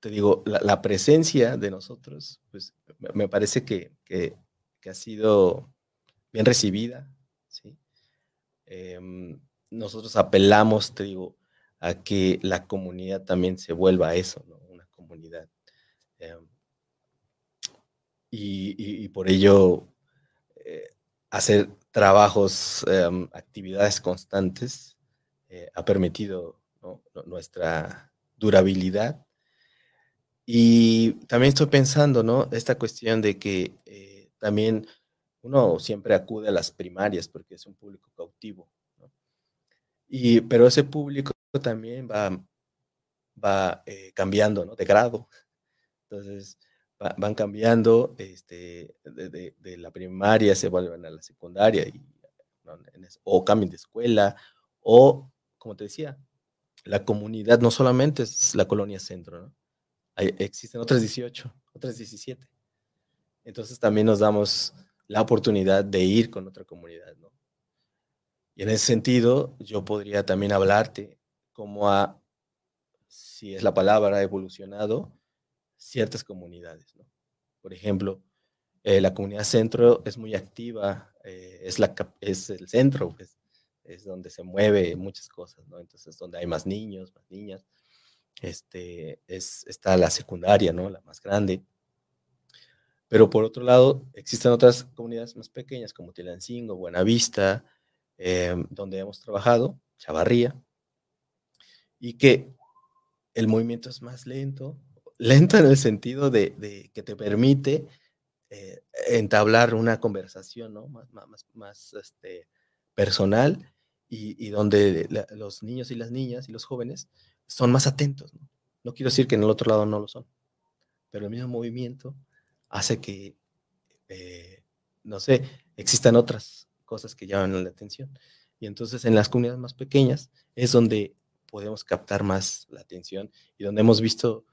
te digo, la, presencia de nosotros, pues me parece que, que, ha sido bien recibida, ¿sí? nosotros apelamos, te digo, a que la comunidad también se vuelva a eso, ¿no? Una comunidad. Em, y, por ello, hacer trabajos, em, actividades constantes, eh, ha permitido nuestra durabilidad. Y también estoy pensando, ¿no? Esta cuestión de que eh, también uno siempre acude a las primarias porque es un público cautivo, y, pero ese público también va, va eh, cambiando, ¿no? De grado. Entonces, van cambiando este, de, de, la primaria, se vuelven a la secundaria, y, o cambian de escuela, o, como te decía, la comunidad no solamente es la colonia centro, ¿no? Hay, existen otras 18, otras 17. Entonces también nos damos la oportunidad de ir con otra comunidad, ¿no? Y en ese sentido, yo podría también hablarte cómo ha, si es la palabra, evolucionado ciertas comunidades. Por ejemplo, eh, la comunidad centro es muy activa, eh, es, es el centro, pues, es donde se mueve muchas cosas, ¿no? Entonces, donde hay más niños, más niñas. Este, es, está la secundaria, ¿no? La más grande. Pero por otro lado, existen otras comunidades más pequeñas como Tilancingo, Buenavista, Em, donde hemos trabajado, Chavarría, y que el movimiento es más lento, lento en el sentido de, que te permite eh, entablar una conversación ¿no? más, más, más este, personal y, donde los niños y las niñas y los jóvenes son más atentos. ¿no? no quiero decir que en el otro lado no lo son, pero el mismo movimiento hace que, eh, no sé, existan otras cosas que llaman la atención. Y entonces en las comunidades más pequeñas es donde podemos captar más la atención y donde hemos visto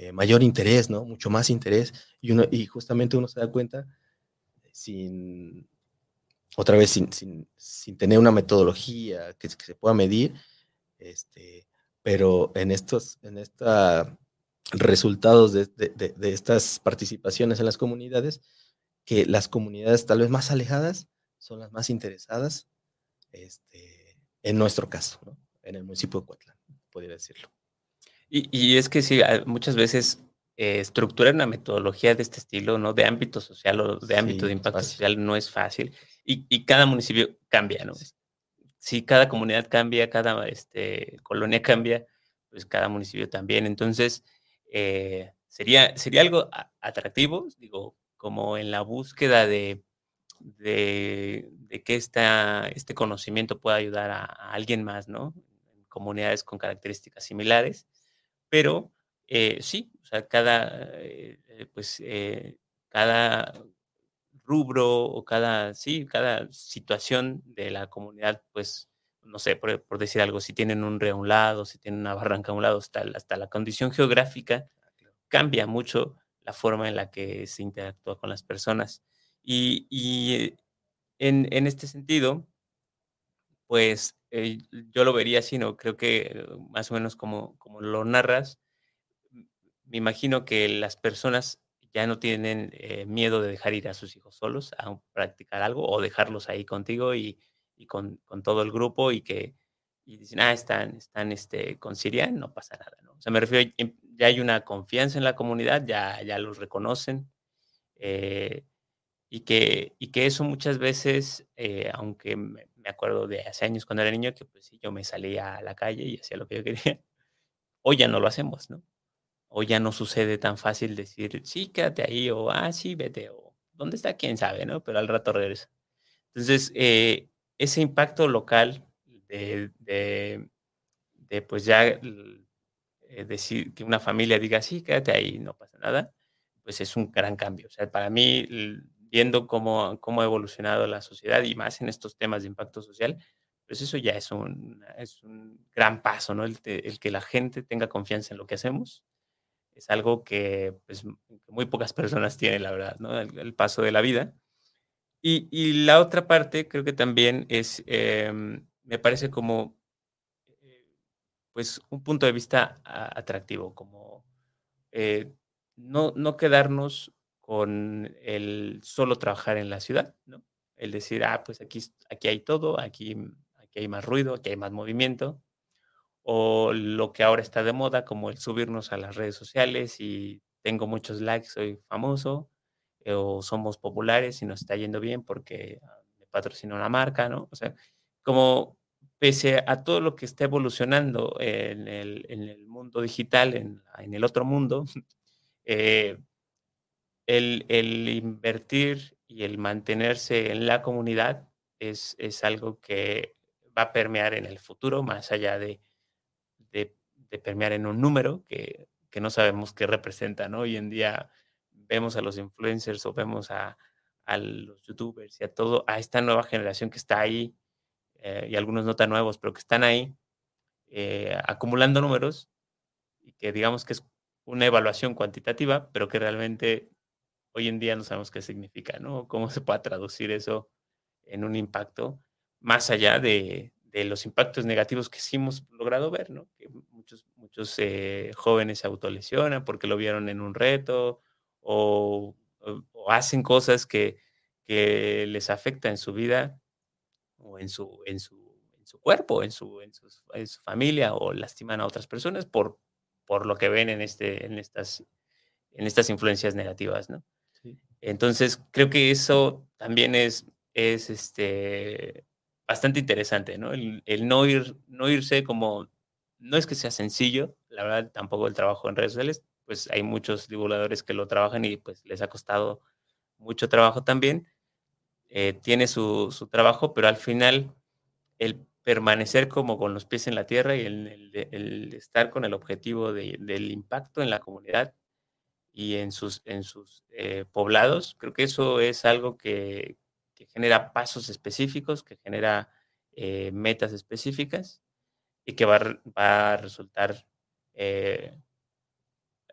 eh, mayor interés, ¿no? Mucho más interés. Y, uno, y justamente uno se da cuenta sin, otra vez, sin, sin, sin tener una metodología que, se pueda medir, este, pero en estos, en esta resultados de, de, de, estas participaciones en las comunidades, que las comunidades tal vez más alejadas son las más interesadas este, en nuestro caso, en el municipio de Cuatlán, podría decirlo. Y, es que sí, muchas veces eh, estructurar una metodología de este estilo, ¿no? De ámbito social o de ámbito de impacto social no es fácil y, cada municipio cambia, ¿no? Si cada comunidad cambia, cada este, colonia cambia, pues cada municipio también. Entonces, eh, sería, sería algo atractivo, digo, como en la búsqueda de de, que esta, este conocimiento pueda ayudar a, alguien más, ¿no? En comunidades con características similares, pero eh, sí, o sea, cada, eh, eh, pues, cada rubro o cada, sí, cada situación de la comunidad, pues, no sé, por, decir algo, si tienen un río a un lado, si tienen una barranca a un lado, hasta, hasta la condición geográfica cambia mucho la forma en la que se interactúa con las personas. Y, en, este sentido, pues eh, yo lo vería así, ¿no? Creo que más o menos como, como lo narras, me imagino que las personas ya no tienen eh, miedo de dejar ir a sus hijos solos a practicar algo o dejarlos ahí contigo y, con, todo el grupo y que y dicen, ah, están, están este, con Siria, no pasa nada, ¿no? O sea, me refiero, ya hay una confianza en la comunidad, ya, ya los reconocen, eh, y, que, y que eso muchas veces, eh, aunque me, acuerdo de hace años cuando era niño, que pues sí, yo me salía a la calle y hacía lo que yo quería, hoy ya no lo hacemos, ¿no? Hoy ya no sucede tan fácil decir, sí, quédate ahí, o ah, sí, vete, o ¿dónde está? ¿Quién sabe, no? Pero al rato regresa. Entonces, eh, ese impacto local de, de, pues ya eh, decir que una familia diga, sí, quédate ahí, no pasa nada, pues es un gran cambio. O sea, para mí, viendo cómo, cómo ha evolucionado la sociedad y más en estos temas de impacto social, pues eso ya es un, es un gran paso, ¿no? El, el, que la gente tenga confianza en lo que hacemos es algo que pues, muy pocas personas tienen, la verdad, ¿no? El, paso de la vida. Y, y, la otra parte creo que también es, em, me parece como, eh, pues, un punto de vista atractivo, como eh, no, no quedarnos con el solo trabajar en la ciudad, ¿no? El decir, ah, pues aquí, aquí hay todo, aquí, aquí hay más ruido, aquí hay más movimiento, o lo que ahora está de moda, como el subirnos a las redes sociales y tengo muchos likes, soy famoso, eh, o somos populares y nos está yendo bien porque ah, me patrocina una marca, ¿no? O sea, como pese a todo lo que está evolucionando en el, en el mundo digital, en, en, el otro mundo, eh, el, invertir y el mantenerse en la comunidad es, es algo que va a permear en el futuro, más allá de, de, permear en un número que, que, no sabemos qué representa, ¿no? Hoy en día vemos a los influencers o vemos a, a los youtubers y a todo, a esta nueva generación que está ahí, eh, y algunos no tan nuevos, pero que están ahí eh, acumulando números y que digamos que es una evaluación cuantitativa, pero que realmente hoy en día no sabemos qué significa, ¿no? ¿Cómo se puede traducir eso en un impacto más allá de, los impactos negativos que sí hemos logrado ver, ¿no? Que muchos, muchos eh, jóvenes se autolesionan porque lo vieron en un reto o, hacen cosas que, les afectan en su vida o en su, en su, en su cuerpo, en su, familia o lastiman a otras personas por, lo que ven en, este, en estas influencias negativas, ¿no? Entonces, creo que eso también es, es este, bastante interesante, ¿no? El, no, ir, no irse como, no es que sea sencillo, la verdad tampoco el trabajo en redes sociales, pues hay muchos divulgadores que lo trabajan y pues les ha costado mucho trabajo también. Eh, tiene su, su, trabajo, pero al final el permanecer como con los pies en la tierra y el, estar con el objetivo de, del impacto en la comunidad y en sus, en sus eh, poblados, creo que eso es algo que, que genera pasos específicos, que genera eh, metas específicas y que va, a, resultar eh,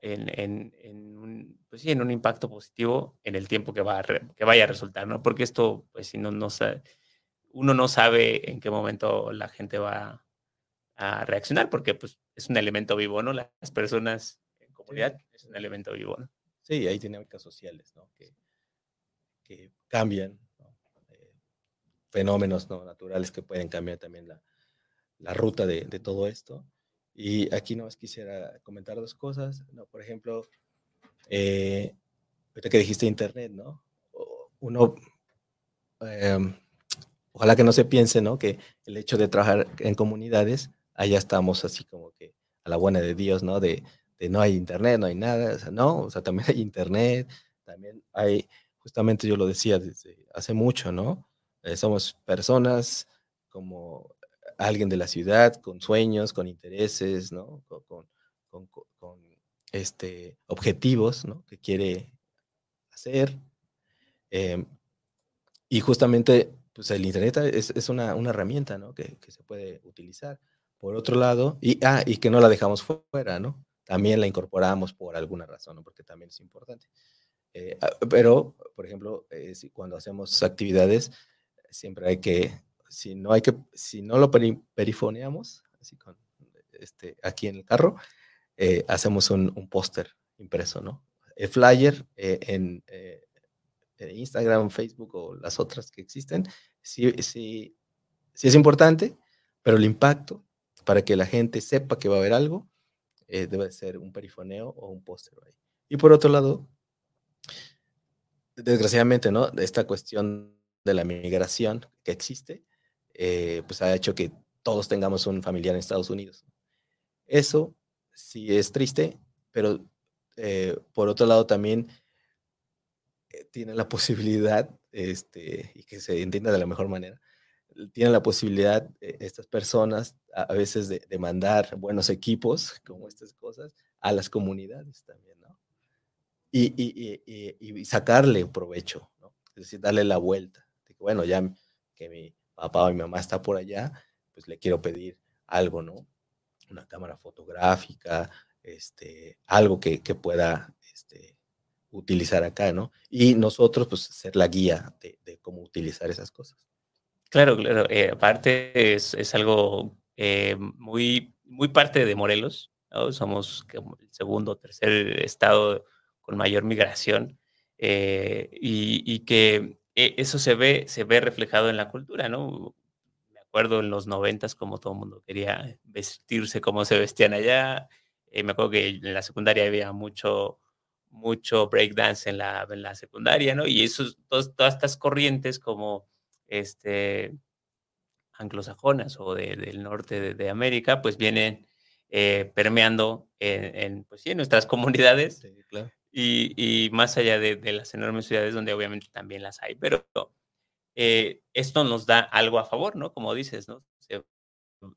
en, un, pues sí, en un impacto positivo en el tiempo que, va que vaya a resultar, ¿no? Porque esto, pues si no, no sabe, uno no sabe en qué momento la gente va a reaccionar, porque pues es un elemento vivo, ¿no? Las personas comunidad es un elemento vivo, ¿no? Sí, hay dinámicas sociales, ¿no? Que, que cambian fenómenos ¿no? naturales que pueden cambiar también la, la ruta de, de, todo esto. Y aquí no más quisiera comentar dos cosas. ¿no? Por ejemplo, eh, ahorita que dijiste Internet, ¿no? Uno, eh, ojalá que no se piense, ¿no? Que el hecho de trabajar en comunidades, allá estamos así como que a la buena de Dios, ¿no? De, de no hay Internet, no hay nada, o sea, no, o sea, también hay Internet, también hay, justamente yo lo decía desde hace mucho, ¿no? Eh, somos personas como alguien de la ciudad, con sueños, con intereses, ¿no? Con, este, objetivos ¿no? que quiere hacer. Em, y justamente, pues el Internet es, una, herramienta ¿no? que, se puede utilizar. Por otro lado, y, ah, y que no la dejamos fuera, ¿no? También la incorporamos por alguna razón, ¿no? porque también es importante. Eh, ah, pero, por ejemplo, eh, cuando hacemos actividades, siempre hay que, si no hay que, si no lo perifoneamos, así con, este, aquí en el carro, eh, hacemos un, un póster impreso, ¿no? El flyer eh, en, eh, Instagram, Facebook o las otras que existen, sí, sí, sí es importante, pero el impacto para que la gente sepa que va a haber algo, debe ser un perifoneo o un póster ahí. Y por otro lado, desgraciadamente, ¿no? Esta cuestión de la migración que existe, eh, pues ha hecho que todos tengamos un familiar en Estados Unidos. Eso sí es triste, pero eh, por otro lado también eh, tiene la posibilidad, este, y que se entienda de la mejor manera, tiene la posibilidad estas personas a, veces de, mandar buenos equipos, como estas cosas, a las comunidades también, ¿no? Y, y, y, y sacarle provecho, ¿no? Es decir, darle la vuelta. De que, bueno, ya que mi papá o mi mamá está por allá, pues le quiero pedir algo, ¿no? Una cámara fotográfica, este, algo que, que pueda este, utilizar acá, ¿no? Y nosotros, pues, ser la guía de cómo utilizar esas cosas. Claro, claro. Eh, aparte es, es algo eh, muy, muy parte de Morelos. Somos el segundo o tercer estado con mayor migración eh, y, que eso se ve, se ve reflejado en la cultura, ¿no? Me acuerdo en los noventas como todo el mundo quería vestirse como se vestían allá. me acuerdo que en la secundaria había mucho, mucho breakdance en la, en la secundaria, ¿no? Y eso, todas estas corrientes como este, anglosajonas o de, del norte de, de, América, pues vienen eh, permeando en, en, pues sí, en nuestras comunidades sí, claro. y, y, más allá de, de, las enormes ciudades donde obviamente también las hay, pero eh, esto nos da algo a favor, ¿no? Como dices, ¿no? Se,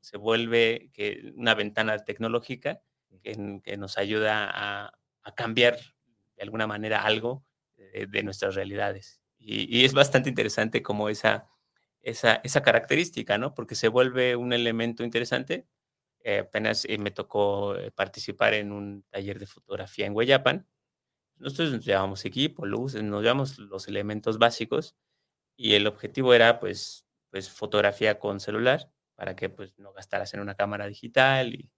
se vuelve que una ventana tecnológica que, que nos ayuda a, a, cambiar de alguna manera algo de, de nuestras realidades. Y, es bastante interesante como esa, esa, esa característica, ¿no? Porque se vuelve un elemento interesante. Eh, apenas eh, me tocó participar en un taller de fotografía en Hueyapan. Nosotros nos llevamos equipo, luces, nos llevamos los elementos básicos y el objetivo era pues, pues fotografía con celular para que pues no gastaras en una cámara digital y,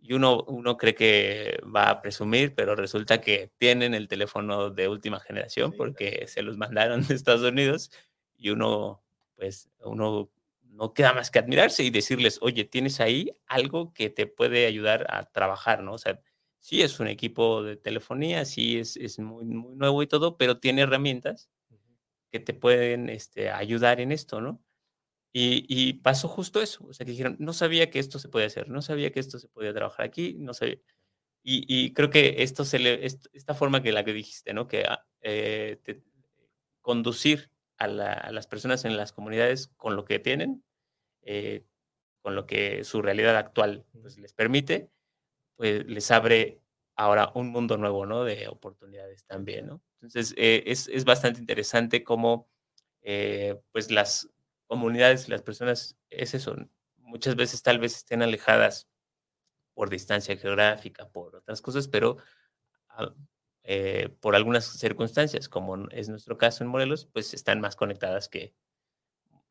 y uno, uno cree que va a presumir, pero resulta que tienen el teléfono de última generación porque se los mandaron de Estados Unidos y uno, pues, uno no queda más que admirarse y decirles, oye, tienes ahí algo que te puede ayudar a trabajar, ¿no? O sea, sí es un equipo de telefonía, sí es, es muy, muy nuevo y todo, pero tiene herramientas que te pueden este, ayudar en esto, ¿no? Y, y, pasó justo eso, o sea, que dijeron, no sabía que esto se podía hacer, no sabía que esto se podía trabajar aquí, no sabía. Y, y creo que esto se le, esta forma que la que dijiste, ¿no? Que eh, te, conducir a, la, a, las personas en las comunidades con lo que tienen, eh, con lo que su realidad actual pues, les permite, pues les abre ahora un mundo nuevo, ¿no? De oportunidades también, ¿no? Entonces, eh, es, es, bastante interesante cómo, eh, pues, las comunidades, las personas, es eso, muchas veces tal vez estén alejadas por distancia geográfica, por otras cosas, pero eh, por algunas circunstancias, como es nuestro caso en Morelos, pues están más conectadas que,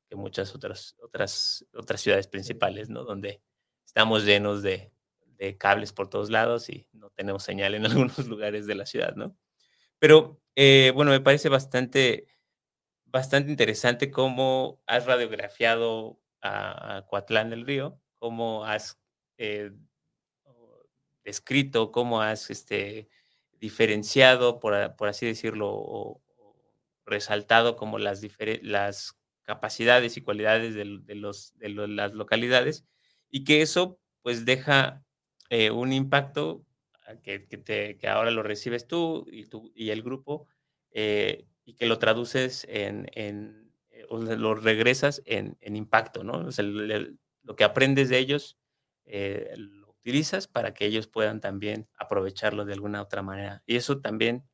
que muchas otras, otras, otras ciudades principales, ¿no? Donde estamos llenos de, de, cables por todos lados y no tenemos señal en algunos lugares de la ciudad, ¿no? Pero, eh, bueno, me parece bastante bastante interesante cómo has radiografiado a, a Coatlán del Río, cómo has eh, descrito, cómo has este, diferenciado, por, por así decirlo, o, resaltado como las, las capacidades y cualidades de, los, de las localidades y que eso pues deja eh, un impacto que, que, que, ahora lo recibes tú y, tú, y el grupo eh, y que lo traduces en, en o lo regresas en, impacto, ¿no? O sea, lo que aprendes de ellos eh, lo utilizas para que ellos puedan también aprovecharlo de alguna otra manera. Y eso también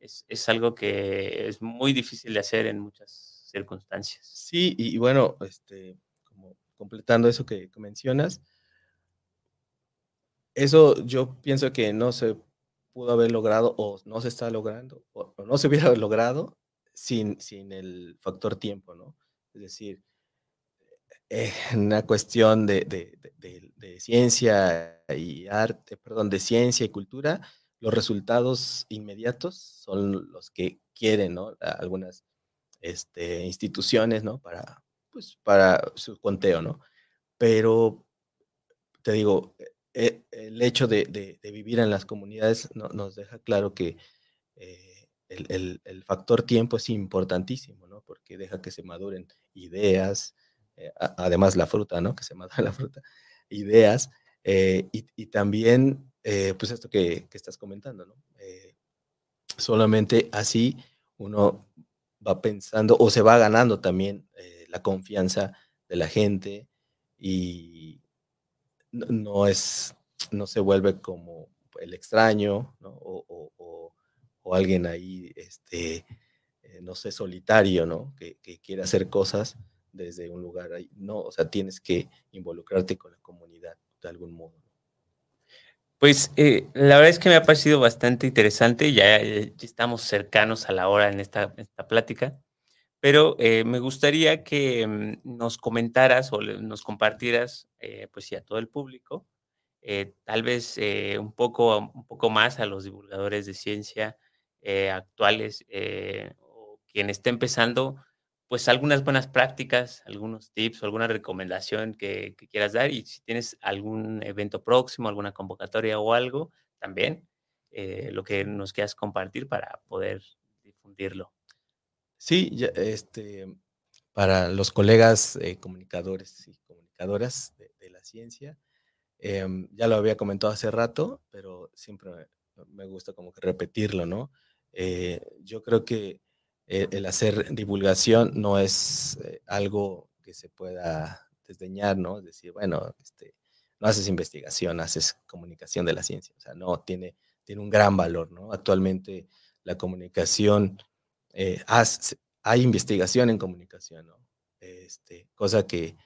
es, algo que es muy difícil de hacer en muchas circunstancias. Sí, y, bueno, este, como completando eso que mencionas, eso yo pienso que no se pudo haber logrado o no se está logrando o, o no se hubiera logrado sin, sin, el factor tiempo, ¿no? Es decir, eh, una cuestión de, de, de, de, ciencia y arte, perdón, de ciencia y cultura, los resultados inmediatos son los que quieren, ¿no? Algunas este, instituciones, ¿no? Para, pues, para su conteo, ¿no? Pero, te digo, el hecho de, vivir en las comunidades no, nos deja claro que eh, el, factor tiempo es importantísimo, ¿no? Porque deja que se maduren ideas, eh, además la fruta, ¿no? Que se madure la fruta, ideas, eh, y, también, pues esto que, estás comentando, ¿no? solamente así uno va pensando o se va ganando también la confianza de la gente y no, es, no se vuelve como el extraño. O, o, o alguien ahí, este, eh, no sé, solitario, ¿no? Que, que, quiere hacer cosas desde un lugar ahí. No, o sea, tienes que involucrarte con la comunidad de algún modo. Pues eh, la verdad es que me ha parecido bastante interesante, ya, ya estamos cercanos a la hora en esta, esta plática, pero eh, me gustaría que mm, nos comentaras o nos compartieras, pues sí, todo el público, tal vez un, poco, un poco más a los divulgadores de ciencia, eh, actuales eh, o quien esté empezando, pues algunas buenas prácticas, algunos tips o alguna recomendación que, quieras dar y si tienes algún evento próximo, alguna convocatoria o algo, también eh, lo que nos quieras compartir para poder difundirlo. Sí, este, para los colegas comunicadores y comunicadoras de, la ciencia, em, ya lo había comentado hace rato, pero siempre me gusta como que repetirlo, ¿no? Eh, yo creo que eh, el, hacer divulgación no es eh, algo que se pueda desdeñar, ¿no? Es decir, bueno, este, no haces investigación, haces comunicación de la ciencia. O sea, no, tiene, tiene un gran valor, ¿no? Actualmente la comunicación, hay investigación en comunicación, ¿no? Este, cosa que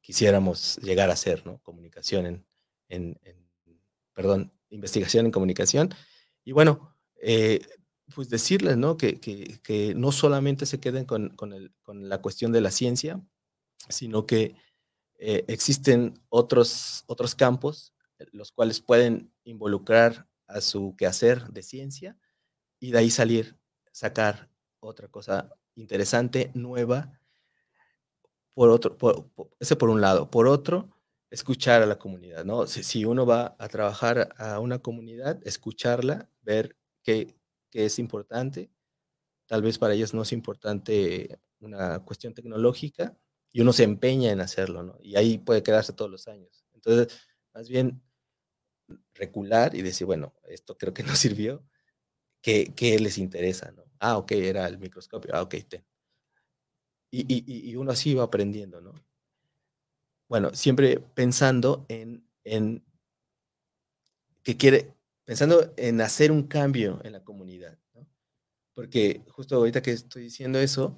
quisiéramos llegar a hacer, ¿no? Comunicación en, en, perdón, investigación en comunicación. Y bueno, eh, pues decirles, ¿no? Que, que, no solamente se queden con, con, el, con, la cuestión de la ciencia, sino que eh, existen otros, otros campos, eh, los cuales pueden involucrar a su quehacer de ciencia y de ahí salir, sacar otra cosa interesante, nueva, por otro, ese por un lado. Por otro, escuchar a la comunidad, ¿no? Si, si uno va a trabajar a una comunidad, escucharla, ver qué, que es importante. Tal vez para ellos no es importante una cuestión tecnológica y uno se empeña en hacerlo, ¿no? Y ahí puede quedarse todos los años. Entonces, más bien recular y decir, bueno, esto creo que no sirvió, ¿qué, qué les interesa, no? Ah, ok, era el microscopio, ah, ok, ten. Y, y, y uno así va aprendiendo, ¿no? Bueno, siempre pensando en, en que quiere, pensando en hacer un cambio en la comunidad. Porque justo ahorita que estoy diciendo eso,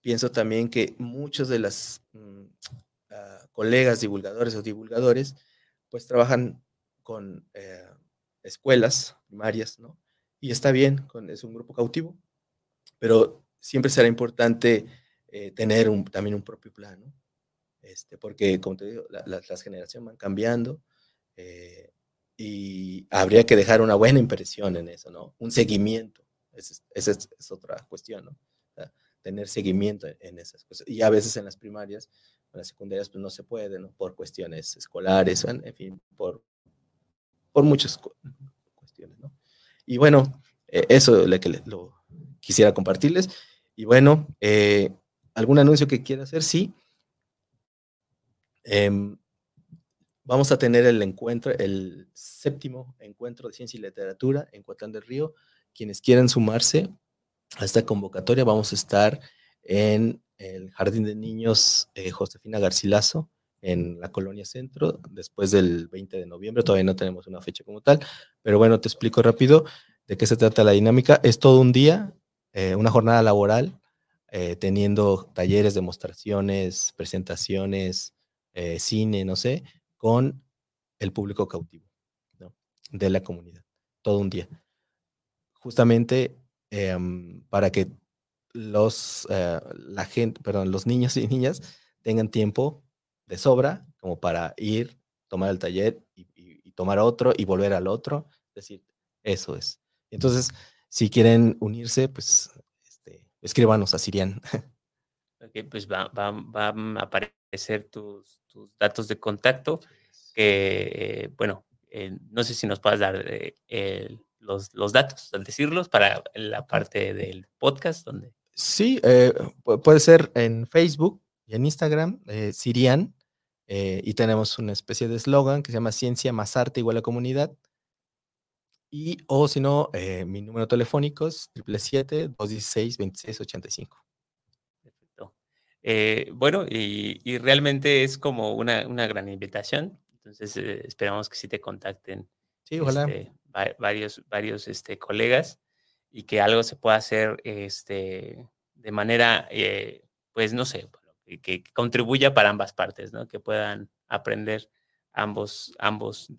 pienso también que muchos de las ah, colegas divulgadores o divulgadores, pues trabajan con eh, escuelas primarias, ¿no? Y está bien, con, es un grupo cautivo, pero siempre será importante eh, tener un, también un propio plan, ¿no? Este, porque, como te digo, las generaciones van cambiando, eh, y habría que dejar una buena impresión en eso, ¿no? Un seguimiento, esa es, otra cuestión, ¿no? tener seguimiento en esas cosas. Y a veces en las primarias, en las secundarias, pues no se puede, ¿no? Por cuestiones escolares, en, fin, por, por muchas cuestiones, ¿no? Y bueno, eh, eso es lo que lo quisiera compartirles. Y bueno, eh, ¿algún anuncio que quiera hacer? Sí. Eh, Vamos a tener el encuentro, el séptimo encuentro de ciencia y literatura en Coatlán del Río. Quienes quieran sumarse a esta convocatoria, vamos a estar en el Jardín de Niños eh, Josefina Garcilaso, en la Colonia Centro, después del 20 de noviembre. Todavía no tenemos una fecha como tal, pero bueno, te explico rápido de qué se trata la dinámica. Es todo un día, eh, una jornada laboral, eh, teniendo talleres, demostraciones, presentaciones, cine, no sé, con el público cautivo de la comunidad, todo un día. Justamente em, para que los, eh, la gente, perdón, los niños y niñas tengan tiempo de sobra como para ir, tomar el taller y, tomar otro y volver al otro. Es decir, eso es. Entonces, si quieren unirse, pues este, escríbanos a Sirian. Ok, pues va, va, va a aparecer tus, tus datos de contacto, que, bueno, eh, no sé si nos puedes dar eh, los, los datos, al decirlos, para la parte del podcast donde... Sí, eh, puede ser en Facebook y en Instagram, eh, Sirian, eh, y tenemos una especie de eslogan que se llama Ciencia más Arte igual a comunidad. Y, o si no, mi número telefónico es 777-216-2685. Perfecto. bueno, y, y, realmente es como una, una gran invitación. Entonces, esperamos que sí te contacten. Sí, ojalá. Este, varios, varios este, colegas y que algo se pueda hacer este, de manera, eh, pues no sé, que, contribuya para ambas partes, ¿no? Que puedan aprender ambos, ambos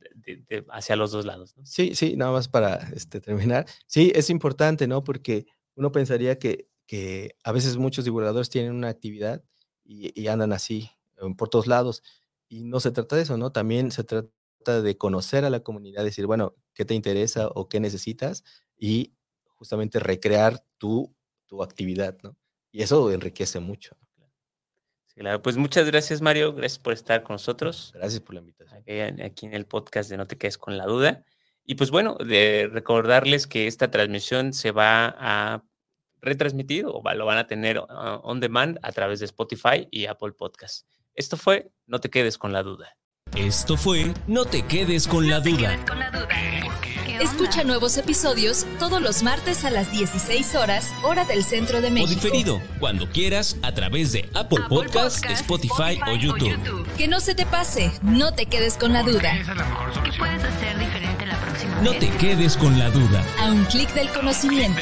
hacia los dos lados. Sí, sí, nada más para este, terminar. Sí, es importante, ¿no? Porque uno pensaría que, que a veces muchos divulgadores tienen una actividad y, y andan así por todos lados. Y no se trata de eso, ¿no? También se trata de conocer a la comunidad, decir, bueno, ¿qué te interesa o qué necesitas? Y justamente recrear tu, tu actividad, ¿no? Y eso enriquece mucho. claro, pues muchas gracias Mario, gracias por estar con nosotros. Gracias por la invitación. Aquí, en el podcast de No te quedes con la duda. Y pues bueno, de recordarles que esta transmisión se va a retransmitir o lo van a tener uh, on demand a través de Spotify y Apple Podcast. Esto fue No te quedes con la duda. Esto fue No te quedes con la duda. Escucha nuevos episodios todos los martes a las 16 horas, hora del centro de México. O diferido, cuando quieras, a través de Apple, Podcasts, Spotify, o, YouTube. Que no se te pase, no te quedes con la duda. ¿Qué puedes hacer diferente la próxima No te quedes con la duda. A un clic del conocimiento.